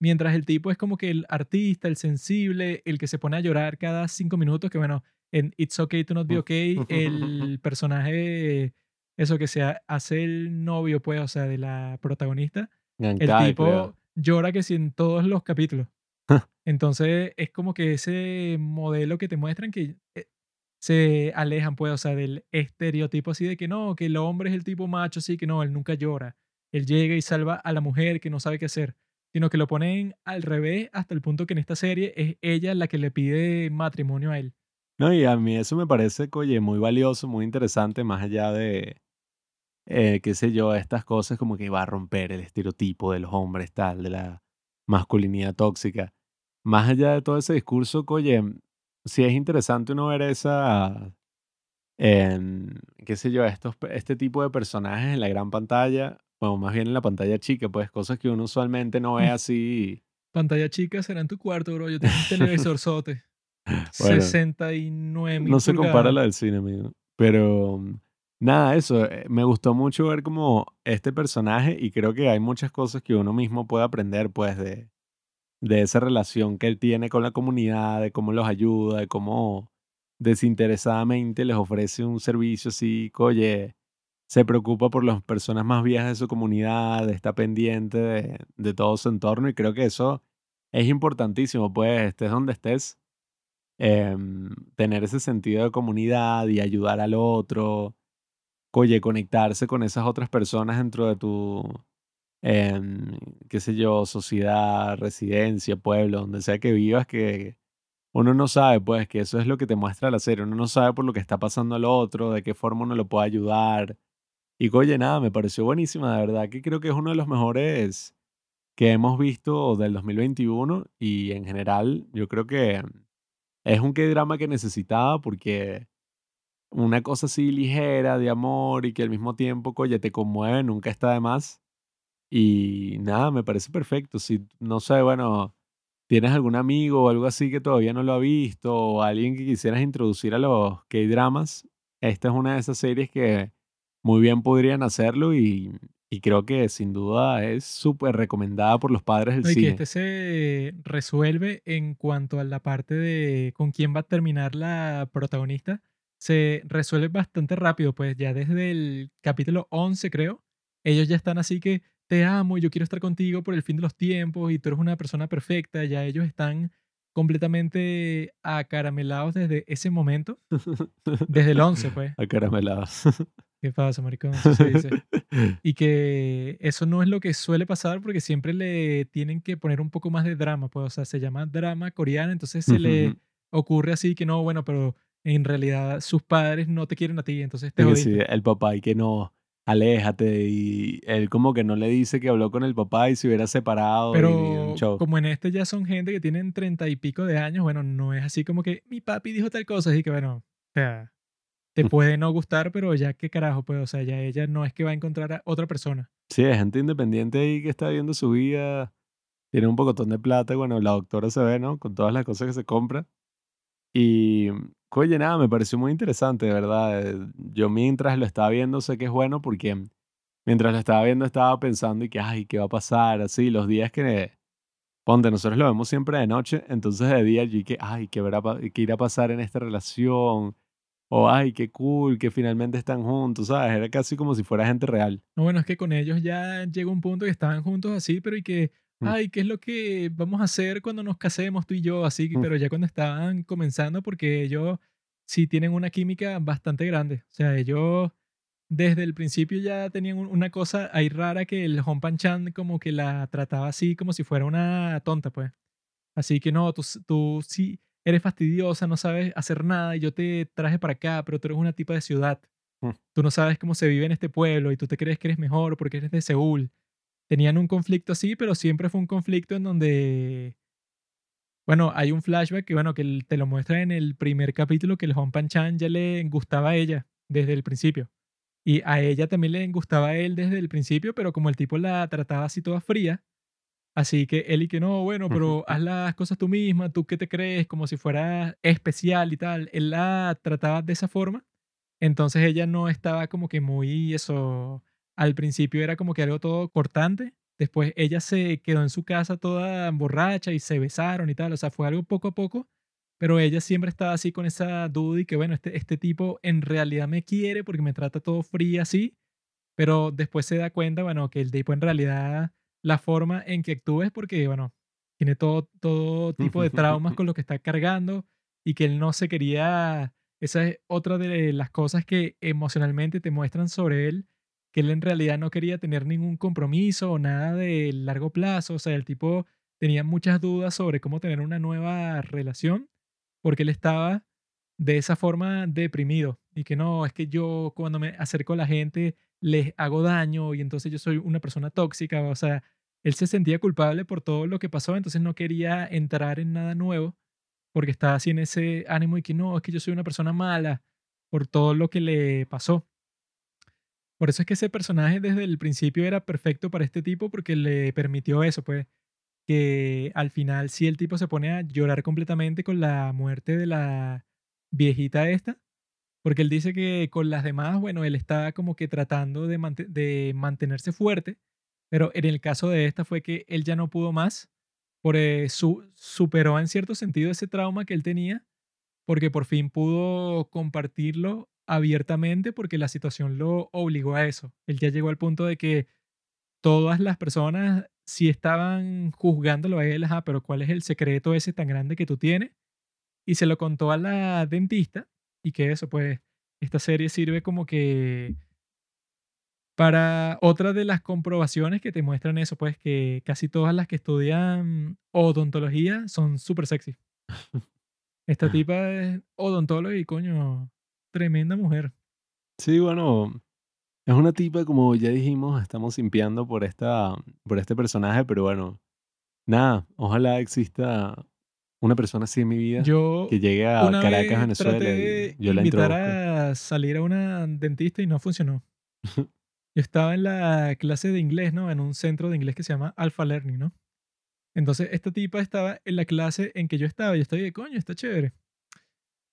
mientras el tipo es como que el artista, el sensible, el que se pone a llorar cada cinco minutos, que bueno, en It's Okay to Not Be Okay, el personaje, eso que se ha- hace el novio, pues, o sea, de la protagonista, el tipo creo. llora que sí en todos los capítulos. Entonces es como que ese modelo que te muestran que eh, se alejan, pues, o sea, del estereotipo así de que no, que el hombre es el tipo macho, así que no, él nunca llora. Él llega y salva a la mujer que no sabe qué hacer. Sino que lo ponen al revés hasta el punto que en esta serie es ella la que le pide matrimonio a él. No, y a mí eso me parece, oye, muy valioso, muy interesante, más allá de, eh, qué sé yo, estas cosas como que va a romper el estereotipo de los hombres, tal, de la masculinidad tóxica. Más allá de todo ese discurso, oye, sí es interesante uno ver esa, en, qué sé yo, estos, este tipo de personajes en la gran pantalla, o más bien en la pantalla chica, pues cosas que uno usualmente no ve así. Pantalla chica será en tu cuarto, bro. Yo tengo un televisor sote. Bueno, 69 mil No se compara a la del cine, amigo. Pero mm, nada, eso. eh, Me gustó mucho ver como este personaje y creo que hay muchas cosas que uno mismo puede aprender, pues, de, de esa relación que él tiene con la comunidad, de cómo los ayuda, de cómo desinteresadamente les ofrece un servicio así, oye, se preocupa por las personas más viejas de su comunidad, está pendiente de, de todo su entorno y creo que eso es importantísimo, pues, estés donde estés em, tener ese sentido de comunidad y ayudar al otro, oye, conectarse con esas otras personas dentro de tu, em, qué sé yo, sociedad, residencia, pueblo, donde sea que vivas, que uno no sabe, pues, que eso es lo que te muestra la serie, uno no sabe por lo que está pasando al otro, de qué forma uno lo puede ayudar. Y oye, nada, me pareció buenísima, de verdad, que creo que es uno de los mejores que hemos visto del 2021 y en general yo creo que es un K-drama que necesitaba porque una cosa así ligera de amor y que al mismo tiempo, oye, te conmueve, nunca está de más. Y nada, me parece perfecto. Si, no sé, bueno, tienes algún amigo o algo así que todavía no lo ha visto o alguien que quisieras introducir a los K-dramas, esta es una de esas series que muy bien podrían hacerlo y, y creo que sin duda es súper recomendada por los padres del No, y que cine. este se resuelve en cuanto a la parte de con quién va a terminar la protagonista. Se resuelve bastante rápido, pues ya desde el capítulo 11, creo, ellos ya están así que te amo, yo quiero estar contigo por el fin de los tiempos y tú eres una persona perfecta. Ya ellos están completamente acaramelados desde ese momento, desde el 11, pues. Acaramelados. ¿Qué pasa, maricón? Eso se dice. Y que eso no es lo que suele pasar porque siempre le tienen que poner un poco más de drama, pues, o sea, se llama drama coreano, entonces se le Ujú. ocurre así que no, bueno, pero en realidad sus padres no te quieren a ti, entonces te Y sí, el papá y que no, aléjate. Y él como que no le dice que habló con el papá y se hubiera separado y Pero show. como en este ya son gente que tienen treinta y pico de años, bueno, no es así como que mi papi dijo tal cosa, así que bueno, o sea, te puede no gustar, pero ya qué carajo, pues, o sea, ya ella no es que va a encontrar a otra persona. Sí, es gente independiente ahí que está viviendo su vida, tiene un pocotón de plata, y bueno, la doctora se ve, ¿no? Con todas las cosas que se compra. Y, oye, nada, me pareció muy interesante, de verdad. eh, Yo mientras lo estaba viendo sé que es bueno porque mientras lo estaba viendo estaba pensando y que, ay, ¿qué va a pasar? Así, los días que, ponte, nosotros lo vemos siempre de noche, entonces de día y que, ay, ¿qué, verá qué irá a pasar en esta relación? O, ay, qué cool, que finalmente están juntos, ¿sabes? Era casi como si fuera gente real. No, bueno, es que con ellos ya llega un punto que estaban juntos así, pero y que. Ay, ¿qué es lo que vamos a hacer cuando nos casemos tú y yo? Así, Mm. pero ya cuando estaban comenzando, porque ellos sí tienen una química bastante grande. O sea, ellos desde el principio ya tenían un- una cosa ahí rara que el Honpan Chan como que la trataba así como si fuera una tonta, pues. Así que no, tú, tú sí eres fastidiosa, no sabes hacer nada y yo te traje para acá, pero tú eres una tipa de ciudad. Mm. Tú no sabes cómo se vive en este pueblo y tú te crees que eres mejor porque eres de Seúl. Tenían un conflicto así, pero siempre fue un conflicto en donde bueno, hay un flashback que, bueno, que te lo muestra en el primer capítulo que el Honpan Chan ya le gustaba a ella desde el principio. Y a ella también le gustaba a él desde el principio, pero como el tipo la trataba así toda fría, así que él y que no, bueno, pero haz las cosas tú misma, tú qué te crees, como si fuera especial y tal. Él la trataba de esa forma. Entonces ella no estaba como que muy eso. Al principio era como que algo todo cortante. Después ella se quedó en su casa toda borracha y se besaron y tal. O sea, fue algo poco a poco. Pero ella siempre estaba así con esa duda y que, bueno, este, este tipo en realidad me quiere porque me trata todo frío así. Pero después se da cuenta, bueno, que el tipo en realidad la forma en que actúa es porque, bueno, tiene todo, todo tipo de traumas con lo que está cargando y que él no se quería. Esa es otra de las cosas que emocionalmente te muestran sobre él, que él en realidad no quería tener ningún compromiso o nada de largo plazo. O sea, el tipo tenía muchas dudas sobre cómo tener una nueva relación porque él estaba de esa forma deprimido y que no, es que yo cuando me acerco a la gente les hago daño y entonces yo soy una persona tóxica, o sea, él se sentía culpable por todo lo que pasó, entonces no quería entrar en nada nuevo porque estaba así en ese ánimo y que no, es que yo soy una persona mala por todo lo que le pasó. Por eso es que ese personaje desde el principio era perfecto para este tipo porque le permitió eso, pues, que al final si el tipo se pone a llorar completamente con la muerte de la viejita esta, porque él dice que con las demás, bueno, él estaba como que tratando de mantenerse fuerte, pero en el caso de esta fue que él ya no pudo más, por, eh, su, superó en cierto sentido ese trauma que él tenía, porque por fin pudo compartirlo abiertamente porque la situación lo obligó a eso. Él ya llegó al punto de que todas las personas sí estaban juzgándolo a él, ajá, pero ¿cuál es el secreto ese tan grande que tú tienes? Y se lo contó a la dentista y que eso, pues, esta serie sirve como que para otra de las comprobaciones que te muestran eso, pues, que casi todas las que estudian odontología son súper sexy. Esta tipa es odontóloga y coño, tremenda mujer. Sí, bueno, es una tipa, como ya dijimos, estamos simpiando por, esta, por este personaje, pero bueno, nada, ojalá exista una persona así en mi vida Yo que llegue a una Caracas, vez Venezuela, traté de yo la invitar introduzco. a salir a una dentista y no funcionó. Yo estaba en la clase de inglés, ¿no? En un centro de inglés que se llama Alpha Learning, ¿no? Entonces, esta tipa estaba en la clase en que yo estaba y yo estoy de coño, está chévere.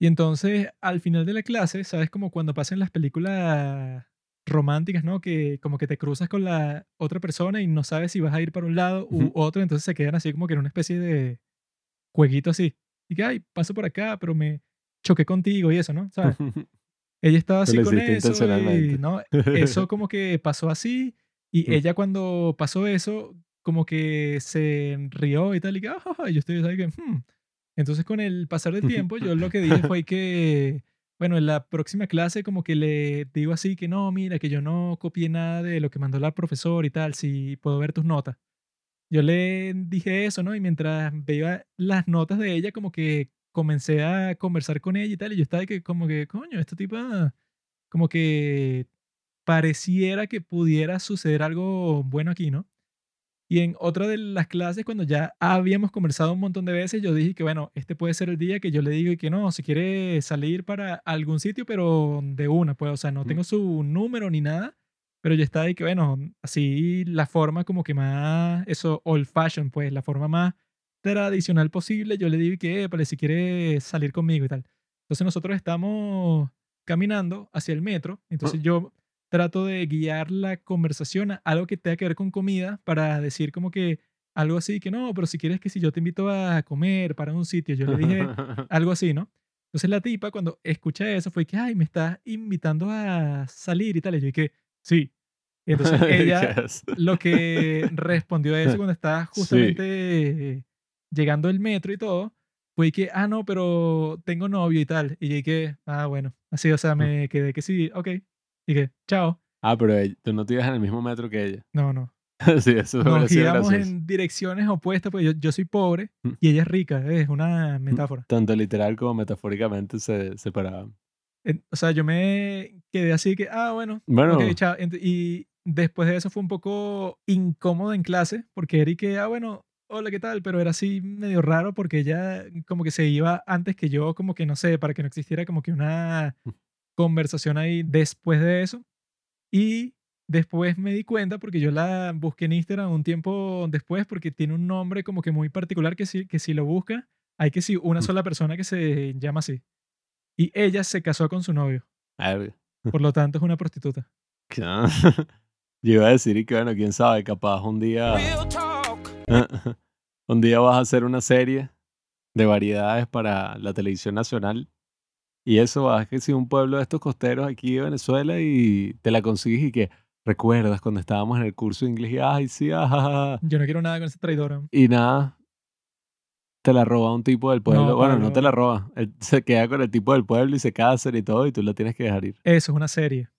Y entonces, al final de la clase, ¿sabes? Como cuando pasan las películas románticas, ¿no? Que como que te cruzas con la otra persona y no sabes si vas a ir para un lado u Ujú. otro, entonces se quedan así como que en una especie de jueguito así. Y que, ay, paso por acá, pero me choqué contigo y eso, ¿no? ¿Sabes? Ella estaba así con eso y. ¿no? Eso como que pasó así y Mm. ella cuando pasó eso como que se rió y tal y que, y yo estoy ahí que, "Hmm". Entonces con el pasar del tiempo yo lo que dije fue que, bueno, en la próxima clase como que le digo así que no, mira, que yo no copié nada de lo que mandó la profesora y tal, si puedo ver tus notas. Yo le dije eso, ¿no? Y mientras veía las notas de ella, como que comencé a conversar con ella y tal, y yo estaba de que como que, coño, esta tipa, como que pareciera que pudiera suceder algo bueno aquí, ¿no? Y en otra de las clases, cuando ya habíamos conversado un montón de veces, yo dije que, bueno, este puede ser el día que yo le digo y que no, si quiere salir para algún sitio, pero de una, pues, o sea, no tengo su número ni nada, pero yo estaba ahí que, bueno, así la forma como que más, eso, old fashion, pues, la forma más tradicional posible, yo le digo que, para si quiere salir conmigo y tal. Entonces nosotros estamos caminando hacia el metro, entonces yo trato de guiar la conversación a algo que tenga que ver con comida para decir como que algo así que no, pero si quieres que si yo te invito a comer para un sitio, yo le dije algo así, ¿no? Entonces la tipa cuando escucha eso fue que, ay, me estás invitando a salir y tal, y yo dije, sí. Y entonces ella Yes. lo que respondió a eso cuando estaba Sí. justamente llegando el metro y todo, fue que, ah, no, pero tengo novio y tal. Y yo dije, ah, bueno, así, o sea, Mm. me quedé que sí, ok. Y que, chao. Ah, pero tú no te ibas en el mismo metro que ella. No, no. sí, eso Nos íbamos en direcciones opuestas, porque yo, yo soy pobre Mm. y ella es rica. Es una metáfora. Tanto literal como metafóricamente se separaban. O sea, yo me quedé así que, ah, bueno, Bueno, chao. Y después de eso fue un poco incómodo en clase, porque Eric, ah, bueno, hola, ¿qué tal? Pero era así medio raro porque ella como que se iba antes que yo, como que no sé, para que no existiera como que una Mm. Conversación ahí después de eso. Y después me di cuenta porque yo la busqué en Instagram un tiempo después porque tiene un nombre como que muy particular que si, que si lo busca, hay que si una sola persona que se llama así. Y ella se casó con su novio, por lo tanto es una prostituta. Yo iba a decir y que bueno, quién sabe, capaz un día, un día vas a hacer una serie de variedades para la televisión nacional y eso vas que si un pueblo de estos costeros aquí de Venezuela y te la consigues y que recuerdas cuando estábamos en el curso de inglés y ay sí, ajaja", Yo no quiero nada con esa traidora. y nada, te la roba un tipo del pueblo. No, bueno, no te la roba, él se queda con el tipo del pueblo y se casan y todo y tú la tienes que dejar ir. Eso es una serie.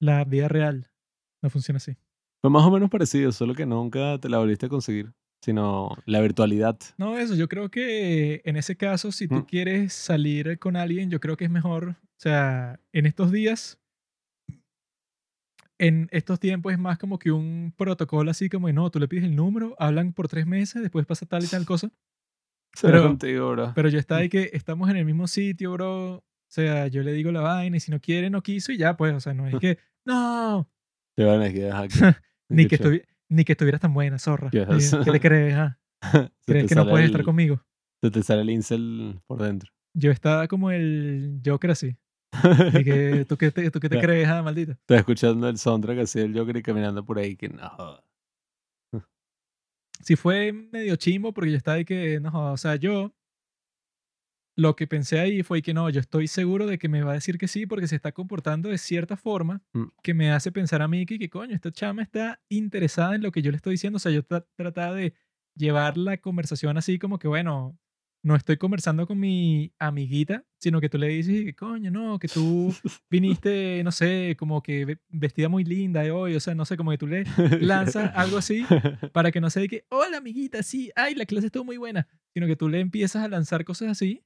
La vida real no funciona así. Fue más o menos parecido, solo que nunca te la volviste a conseguir, sino la virtualidad. No, eso, yo creo que en ese caso, si tú Mm. quieres salir con alguien, yo creo que es mejor, o sea, en estos días, en estos tiempos es más como que un protocolo así como, de, no, tú le pides el número, hablan por tres meses, después pasa tal y tal cosa. Será Pero- contigo, bro. Pero yo estaba ahí que estamos en el mismo sitio, bro. O sea, yo le digo la vaina y si no quiere, no quiso y ya, pues, o sea, no es que, no, Te van a quedar aquí. ni que, chévere. Ni que estuvieras tan buena, zorra. Yes. ¿Qué, le crees? ah? ¿Crees te que no puedes estar el- conmigo? Se te sale el incel por dentro. Yo estaba como el Joker así. Y que, ¿tú qué te, tú qué te crees, ah, maldita? Estás escuchando el soundtrack así del Joker y caminando por ahí que no. joda. Sí fue medio chimbo porque yo estaba ahí que, no, joda, o sea, yo lo que pensé ahí fue que no, yo estoy seguro de que me va a decir que sí porque se está comportando de cierta forma Mm. que me hace pensar a mí que, que coño, esta chama está interesada en lo que yo le estoy diciendo. O sea, yo tra- trataba de llevar la conversación así como que, bueno, no estoy conversando con mi amiguita, sino que tú le dices que, coño, no, que tú viniste, no sé, como que ve- vestida muy linda de hoy, o sea, no sé, como que tú le lanzas algo así para que no sea de que, hola amiguita, sí, ay, la clase estuvo muy buena, sino que tú le empiezas a lanzar cosas así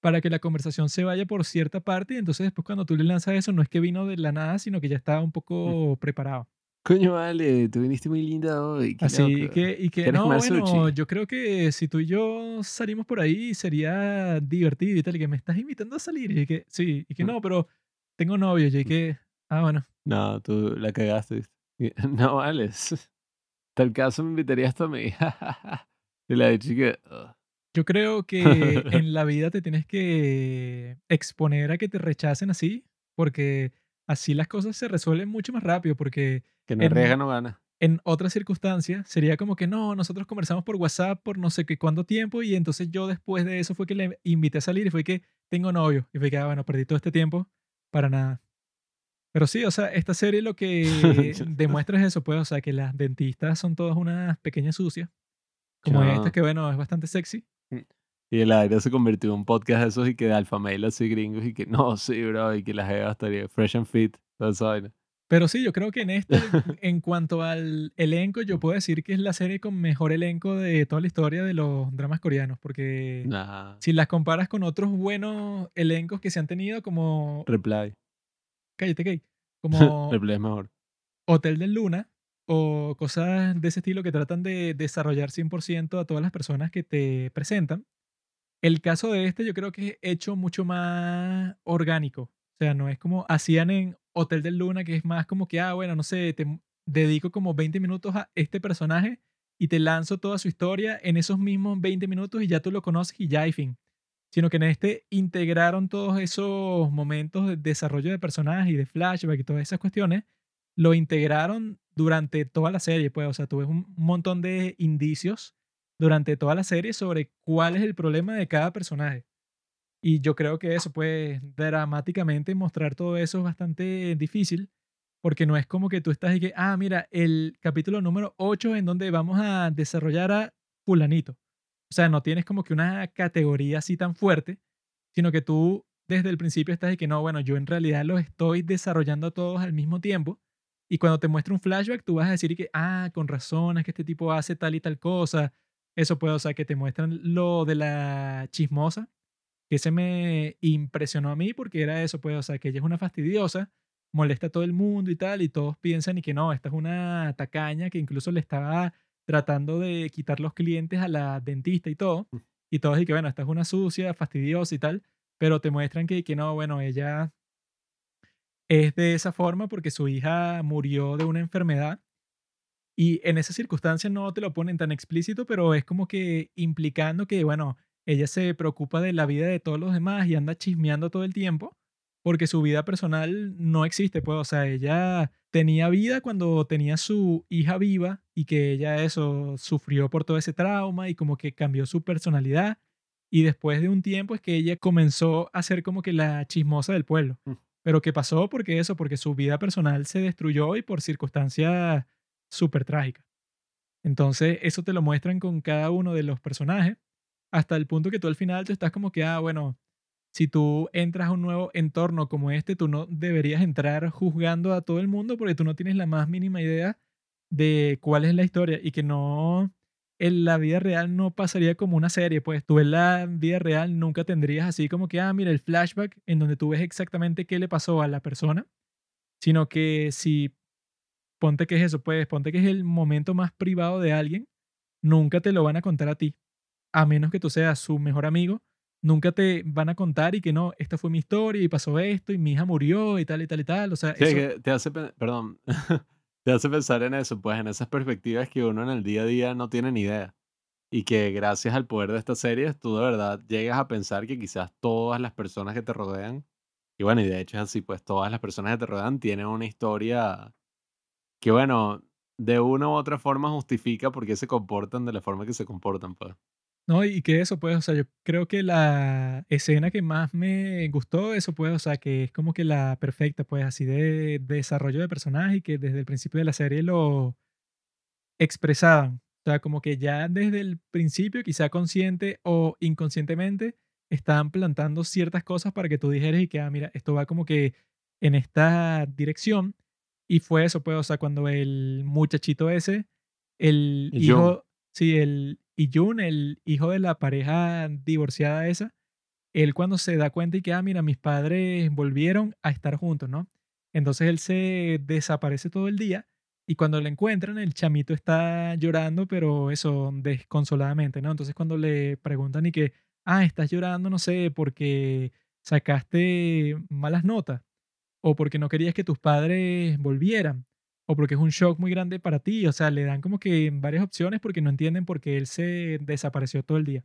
para que la conversación se vaya por cierta parte y entonces después cuando tú le lanzas eso no es que vino de la nada, sino que ya estaba un poco preparado. Coño, vale, tú viniste muy linda hoy. Así loco. que, y que ¿Quieres no, bueno, sushi? yo creo que si tú y yo salimos por ahí sería divertido y tal, y que me estás invitando a salir, y que sí, y que Mm. no, pero tengo novio, y que, ah, bueno, No, tú la cagaste. No, vale. Tal caso me invitarías tú a mí. y la de chica. "Ugh". Yo creo que en la vida te tienes que exponer a que te rechacen así, porque así las cosas se resuelven mucho más rápido, porque Que no arriesga, no gana. en otras circunstancias sería como que no, nosotros conversamos por WhatsApp por no sé qué cuánto tiempo y entonces yo después de eso fue que le invité a salir y fue que tengo novio y fue que, ah, bueno, perdí todo este tiempo para nada. Pero sí, o sea, esta serie lo que demuestra es eso, pues, o sea, que las dentistas son todas unas pequeñas sucias, como esta que, bueno, es bastante sexy. Y el aire se convirtió en un podcast de esos y que de alfa mail así gringos y que no, sí, bro, y que la jeva estaría fresh and fit, toda esa vaina. Pero sí, yo creo que en este, en cuanto al elenco, yo puedo decir que es la serie con mejor elenco de toda la historia de los dramas coreanos, porque Nah, si las comparas con otros buenos elencos que se han tenido, como, reply. cállate, Kay, como reply es mejor. Hotel del Luna o cosas de ese estilo que tratan de desarrollar 100% a todas las personas que te presentan. El caso de este yo creo que es hecho mucho más orgánico. O sea, no es como hacían en Hotel del Luna, que es más como que, ah, bueno, no sé, te dedico como 20 minutos a este personaje y te lanzo toda su historia en esos mismos 20 minutos y ya tú lo conoces y ya hay fin. Sino que en este integraron todos esos momentos de desarrollo de personajes y de flashback y todas esas cuestiones lo integraron durante toda la serie, pues, o sea, tú un montón de indicios durante toda la serie sobre cuál es el problema de cada personaje. Y yo creo que eso, pues, dramáticamente mostrar todo eso es bastante difícil, porque no es como que tú estás y que, ah, mira, el capítulo número 8 en donde vamos a desarrollar a fulanito. O sea, no tienes como que una categoría así tan fuerte, sino que tú desde el principio estás de que no, bueno, yo en realidad los estoy desarrollando a todos al mismo tiempo. Y cuando te muestra un flashback, tú vas a decir que, ah, con razón, es que este tipo hace tal y tal cosa. Eso puede, o sea, que te muestran lo de la chismosa, que se me impresionó a mí porque era eso, pues, o sea, que ella es una fastidiosa, molesta a todo el mundo y tal, y todos piensan y que no, esta es una tacaña que incluso le estaba tratando de quitar los clientes a la dentista y todo, Mm. y todos y que bueno, esta es una sucia, fastidiosa y tal, pero te muestran que, que no, bueno, ella es de esa forma porque su hija murió de una enfermedad y en esas circunstancias no te lo ponen tan explícito, pero es como que implicando que, bueno, ella se preocupa de la vida de todos los demás y anda chismeando todo el tiempo porque su vida personal no existe, pues, o sea, ella tenía vida cuando tenía su hija viva y que ella eso sufrió por todo ese trauma y como que cambió su personalidad y después de un tiempo es que ella comenzó a ser como que la chismosa del pueblo. Pero ¿qué pasó? Porque eso, porque su vida personal se destruyó y por circunstancias súper trágicas. Entonces, eso te lo muestran con cada uno de los personajes, hasta el punto que tú al final te estás como que, ah, bueno, si tú entras a un nuevo entorno como este, tú no deberías entrar juzgando a todo el mundo porque tú no tienes la más mínima idea de cuál es la historia y que no, en la vida real no pasaría como una serie, pues tú en la vida real nunca tendrías así como que, ah, mira, el flashback en donde tú ves exactamente qué le pasó a la persona, sino que si ponte que es eso, pues ponte que es el momento más privado de alguien, nunca te lo van a contar a ti, a menos que tú seas su mejor amigo, nunca te van a contar y que no, esta fue mi historia y pasó esto y mi hija murió y tal y tal y tal, o sea, Sí, eso, que te hace, pe- perdón, te hace pensar en eso, pues en esas perspectivas que uno en el día a día no tiene ni idea. Y que gracias al poder de estas series, tú de verdad llegas a pensar que quizás todas las personas que te rodean, y bueno, y de hecho es así, pues todas las personas que te rodean tienen una historia que, bueno, de una u otra forma justifica por qué se comportan de la forma que se comportan, pues. No, y que eso, pues, o sea, yo creo que la escena que más me gustó, eso, pues, o sea, que es como que la perfecta, pues, así de, desarrollo de personaje y que desde el principio de la serie lo expresaban. O sea, como que ya desde el principio, quizá consciente o inconscientemente, estaban plantando ciertas cosas para que tú dijeras y que, ah, mira, esto va como que en esta dirección. Y fue eso, pues, o sea, cuando el muchachito ese, el hijo, sí, el Iyun, el hijo de la pareja divorciada esa, él cuando se da cuenta y que, ah, mira, mis padres volvieron a estar juntos, ¿no? Entonces él se desaparece todo el día y cuando lo encuentran, el chamito está llorando, pero eso, desconsoladamente, ¿no? Entonces cuando le preguntan y que, ah, estás llorando, no sé, porque sacaste malas notas o porque no querías que tus padres volvieran, o porque es un shock muy grande para ti. O sea, le dan como que varias opciones porque no entienden por qué él se desapareció todo el día.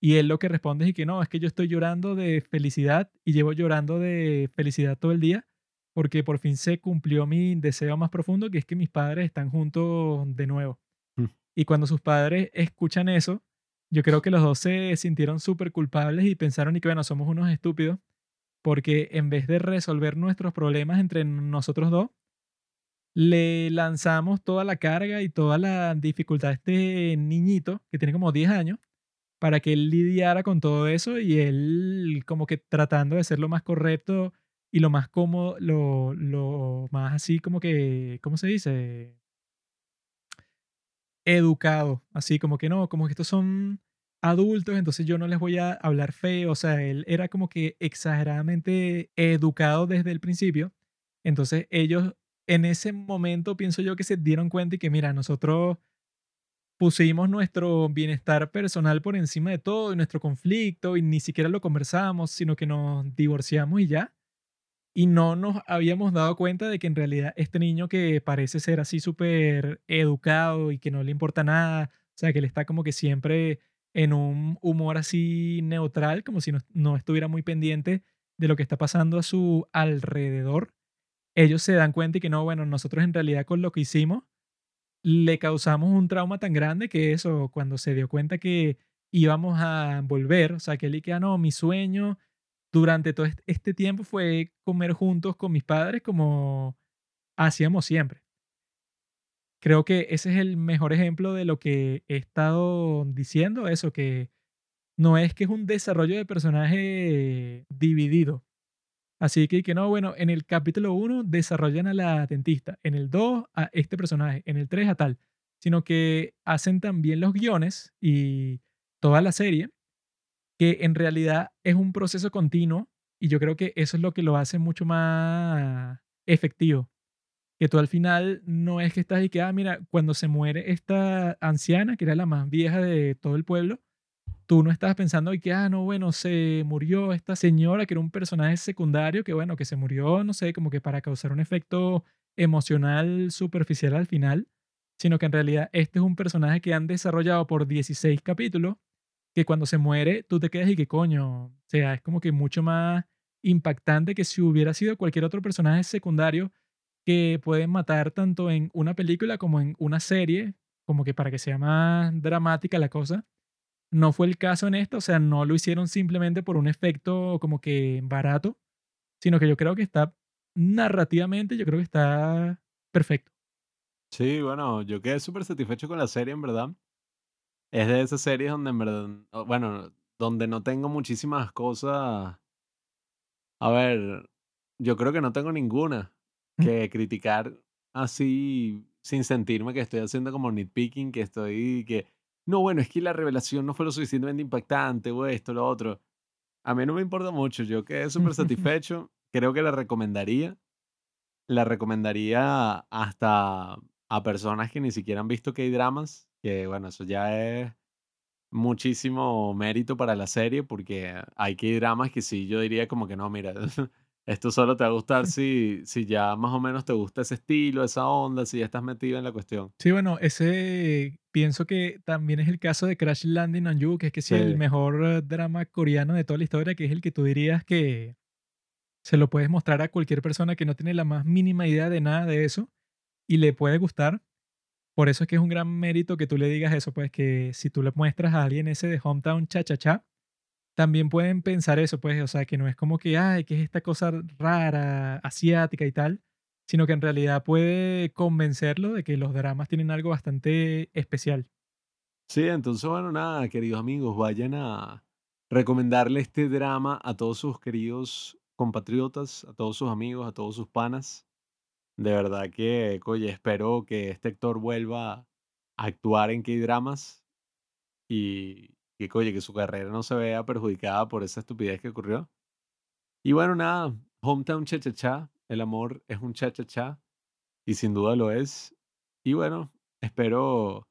Y él lo que responde es que no, es que yo estoy llorando de felicidad y llevo llorando de felicidad todo el día porque por fin se cumplió mi deseo más profundo, que es que mis padres están juntos de nuevo. Mm. Y cuando sus padres escuchan eso, yo creo que los dos se sintieron súper culpables y pensaron y que, bueno, somos unos estúpidos, porque en vez de resolver nuestros problemas entre nosotros dos, le lanzamos toda la carga y toda la dificultad a este niñito que tiene como 10 años para que él lidiara con todo eso y él como que tratando de ser lo más correcto y lo más cómodo, lo, lo más así como que, ¿cómo se dice? Educado, así como que no, como que estos son adultos, entonces yo no les voy a hablar feo, o sea, él era como que exageradamente educado desde el principio, entonces ellos en ese momento pienso yo que se dieron cuenta y que mira, nosotros pusimos nuestro bienestar personal por encima de todo y nuestro conflicto y ni siquiera lo conversamos, sino que nos divorciamos y ya. Y no nos habíamos dado cuenta de que en realidad este niño que parece ser así súper educado y que no le importa nada, o sea, que él está como que siempre en un humor así neutral, como si no, no estuviera muy pendiente de lo que está pasando a su alrededor, ellos se dan cuenta y que no, bueno, nosotros en realidad con lo que hicimos le causamos un trauma tan grande que eso, cuando se dio cuenta que íbamos a volver, o sea, que él y que, ah, no, mi sueño durante todo est- este tiempo fue comer juntos con mis padres como hacíamos siempre. Creo que ese es el mejor ejemplo de lo que he estado diciendo, eso, que no es que es un desarrollo de personaje dividido. Así que, no, bueno, en el capítulo 1 desarrollan a la dentista, en el 2 a este personaje, en el 3 a tal, sino que hacen también los guiones y toda la serie, que en realidad es un proceso continuo y yo creo que eso es lo que lo hace mucho más efectivo. Que tú al final no es que estás y que, ah, mira, cuando se muere esta anciana, que era la más vieja de todo el pueblo, tú no estabas pensando y que, ah, no, bueno, se murió esta señora que era un personaje secundario, que bueno, que se murió, no sé, como que para causar un efecto emocional superficial al final, sino que en realidad este es un personaje que han desarrollado por 16 capítulos, que cuando se muere tú te quedas y que coño, o sea, es como que mucho más impactante que si hubiera sido cualquier otro personaje secundario que pueden matar tanto en una película como en una serie, como que para que sea más dramática la cosa. No fue el caso en esto, o sea, no lo hicieron simplemente por un efecto como que barato, sino que yo creo que está narrativamente, yo creo que está perfecto. Sí, bueno, yo quedé súper satisfecho con la serie, en verdad. Es de esas series donde, en verdad, bueno, donde no tengo muchísimas cosas. A ver, yo creo que no tengo ninguna que criticar así sin sentirme que estoy haciendo como nitpicking, que estoy que no, bueno, es que la revelación no fue lo suficientemente impactante o esto, lo otro. A mí no me importa mucho, yo quedé súper satisfecho, creo que la recomendaría, la recomendaría hasta a personas que ni siquiera han visto K-dramas, que bueno, eso ya es muchísimo mérito para la serie porque hay K-dramas que sí, yo diría como que no, mira, esto solo te va a gustar si, si ya más o menos te gusta ese estilo, esa onda, si ya estás metido en la cuestión. Sí, bueno, ese pienso que también es el caso de Crash Landing on You, que es que sí, el mejor eh, drama coreano de toda la historia, que es el que tú dirías que se lo puedes mostrar a cualquier persona que no tiene la más mínima idea de nada de eso y le puede gustar. Por eso es que es un gran mérito que tú le digas eso, pues que si tú le muestras a alguien ese de Hometown Cha Cha Cha, también pueden pensar eso, pues, o sea, que no es como que, ay, que es esta cosa rara, asiática y tal, sino que en realidad puede convencerlo de que los dramas tienen algo bastante especial. Sí, entonces, bueno, nada, queridos amigos, vayan a recomendarle este drama a todos sus queridos compatriotas, a todos sus amigos, a todos sus panas. De verdad que, oye, espero que este actor vuelva a actuar en K-dramas y que, oye, que su carrera no se vea perjudicada por esa estupidez que ocurrió. Y bueno, nada, Hometown Cha Cha Cha, el amor es un cha cha cha y sin duda lo es. Y bueno, espero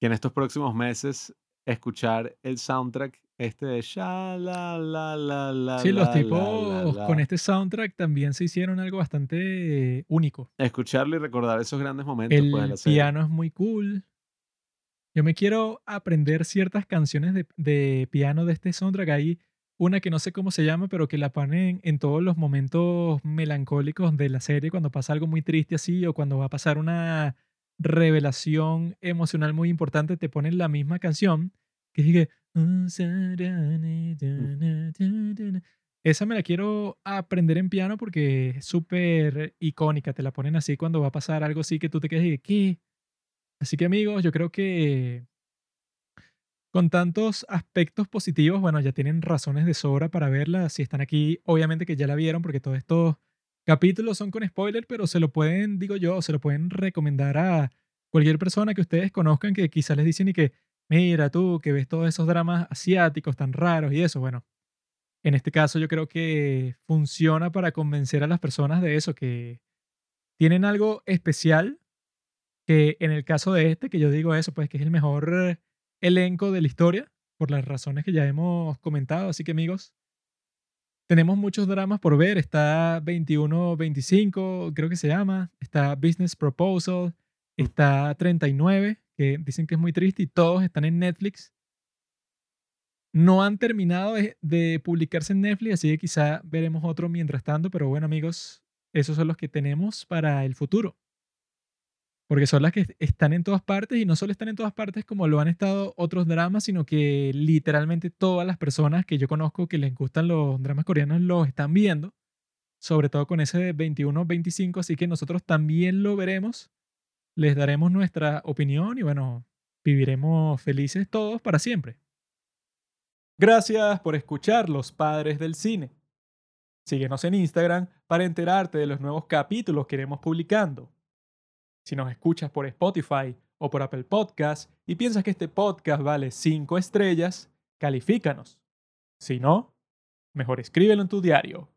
que en estos próximos meses escuchar el soundtrack este de sha la la la la Sí, los la la la tipos con este soundtrack también se hicieron algo bastante único. Escucharlo y recordar esos grandes momentos pues, El piano es muy cool. Yo me quiero aprender ciertas canciones de, de piano de este soundtrack. Hay una que no sé cómo se llama, pero que la ponen en todos los momentos melancólicos de la serie, cuando pasa algo muy triste así o cuando va a pasar una revelación emocional muy importante, te ponen la misma canción que sigue. Esa me la quiero aprender en piano porque es súper icónica. Te la ponen así cuando va a pasar algo así que tú te quedas y ¿qué? Así que amigos, yo creo que con tantos aspectos positivos, bueno, ya tienen razones de sobra para verla. Si están aquí, obviamente que ya la vieron porque todos estos capítulos son con spoiler, pero se lo pueden, digo yo, se lo pueden recomendar a cualquier persona que ustedes conozcan que quizás les dicen y que, mira tú, que ves todos esos dramas asiáticos tan raros y eso. Bueno, en este caso yo creo que funciona para convencer a las personas de eso, que tienen algo especial que en el caso de este, que yo digo eso, pues que es el mejor elenco de la historia, por las razones que ya hemos comentado. Así que amigos, tenemos muchos dramas por ver. Está 21-25, creo que se llama. Está Business Proposal. Está 39, que dicen que es muy triste y todos están en Netflix. No han terminado de, de publicarse en Netflix, así que quizá veremos otro mientras tanto. Pero bueno amigos, esos son los que tenemos para el futuro porque son las que están en todas partes y no solo están en todas partes como lo han estado otros dramas, sino que literalmente todas las personas que yo conozco que les gustan los dramas coreanos los están viendo, sobre todo con ese de 21-25, así que nosotros también lo veremos, les daremos nuestra opinión y bueno, viviremos felices todos para siempre. Gracias por escuchar Los Padres del Cine. Síguenos en Instagram para enterarte de los nuevos capítulos que iremos publicando. Si nos escuchas por Spotify o por Apple Podcast y piensas que este podcast vale 5 estrellas, califícanos. Si no, mejor escríbelo en tu diario.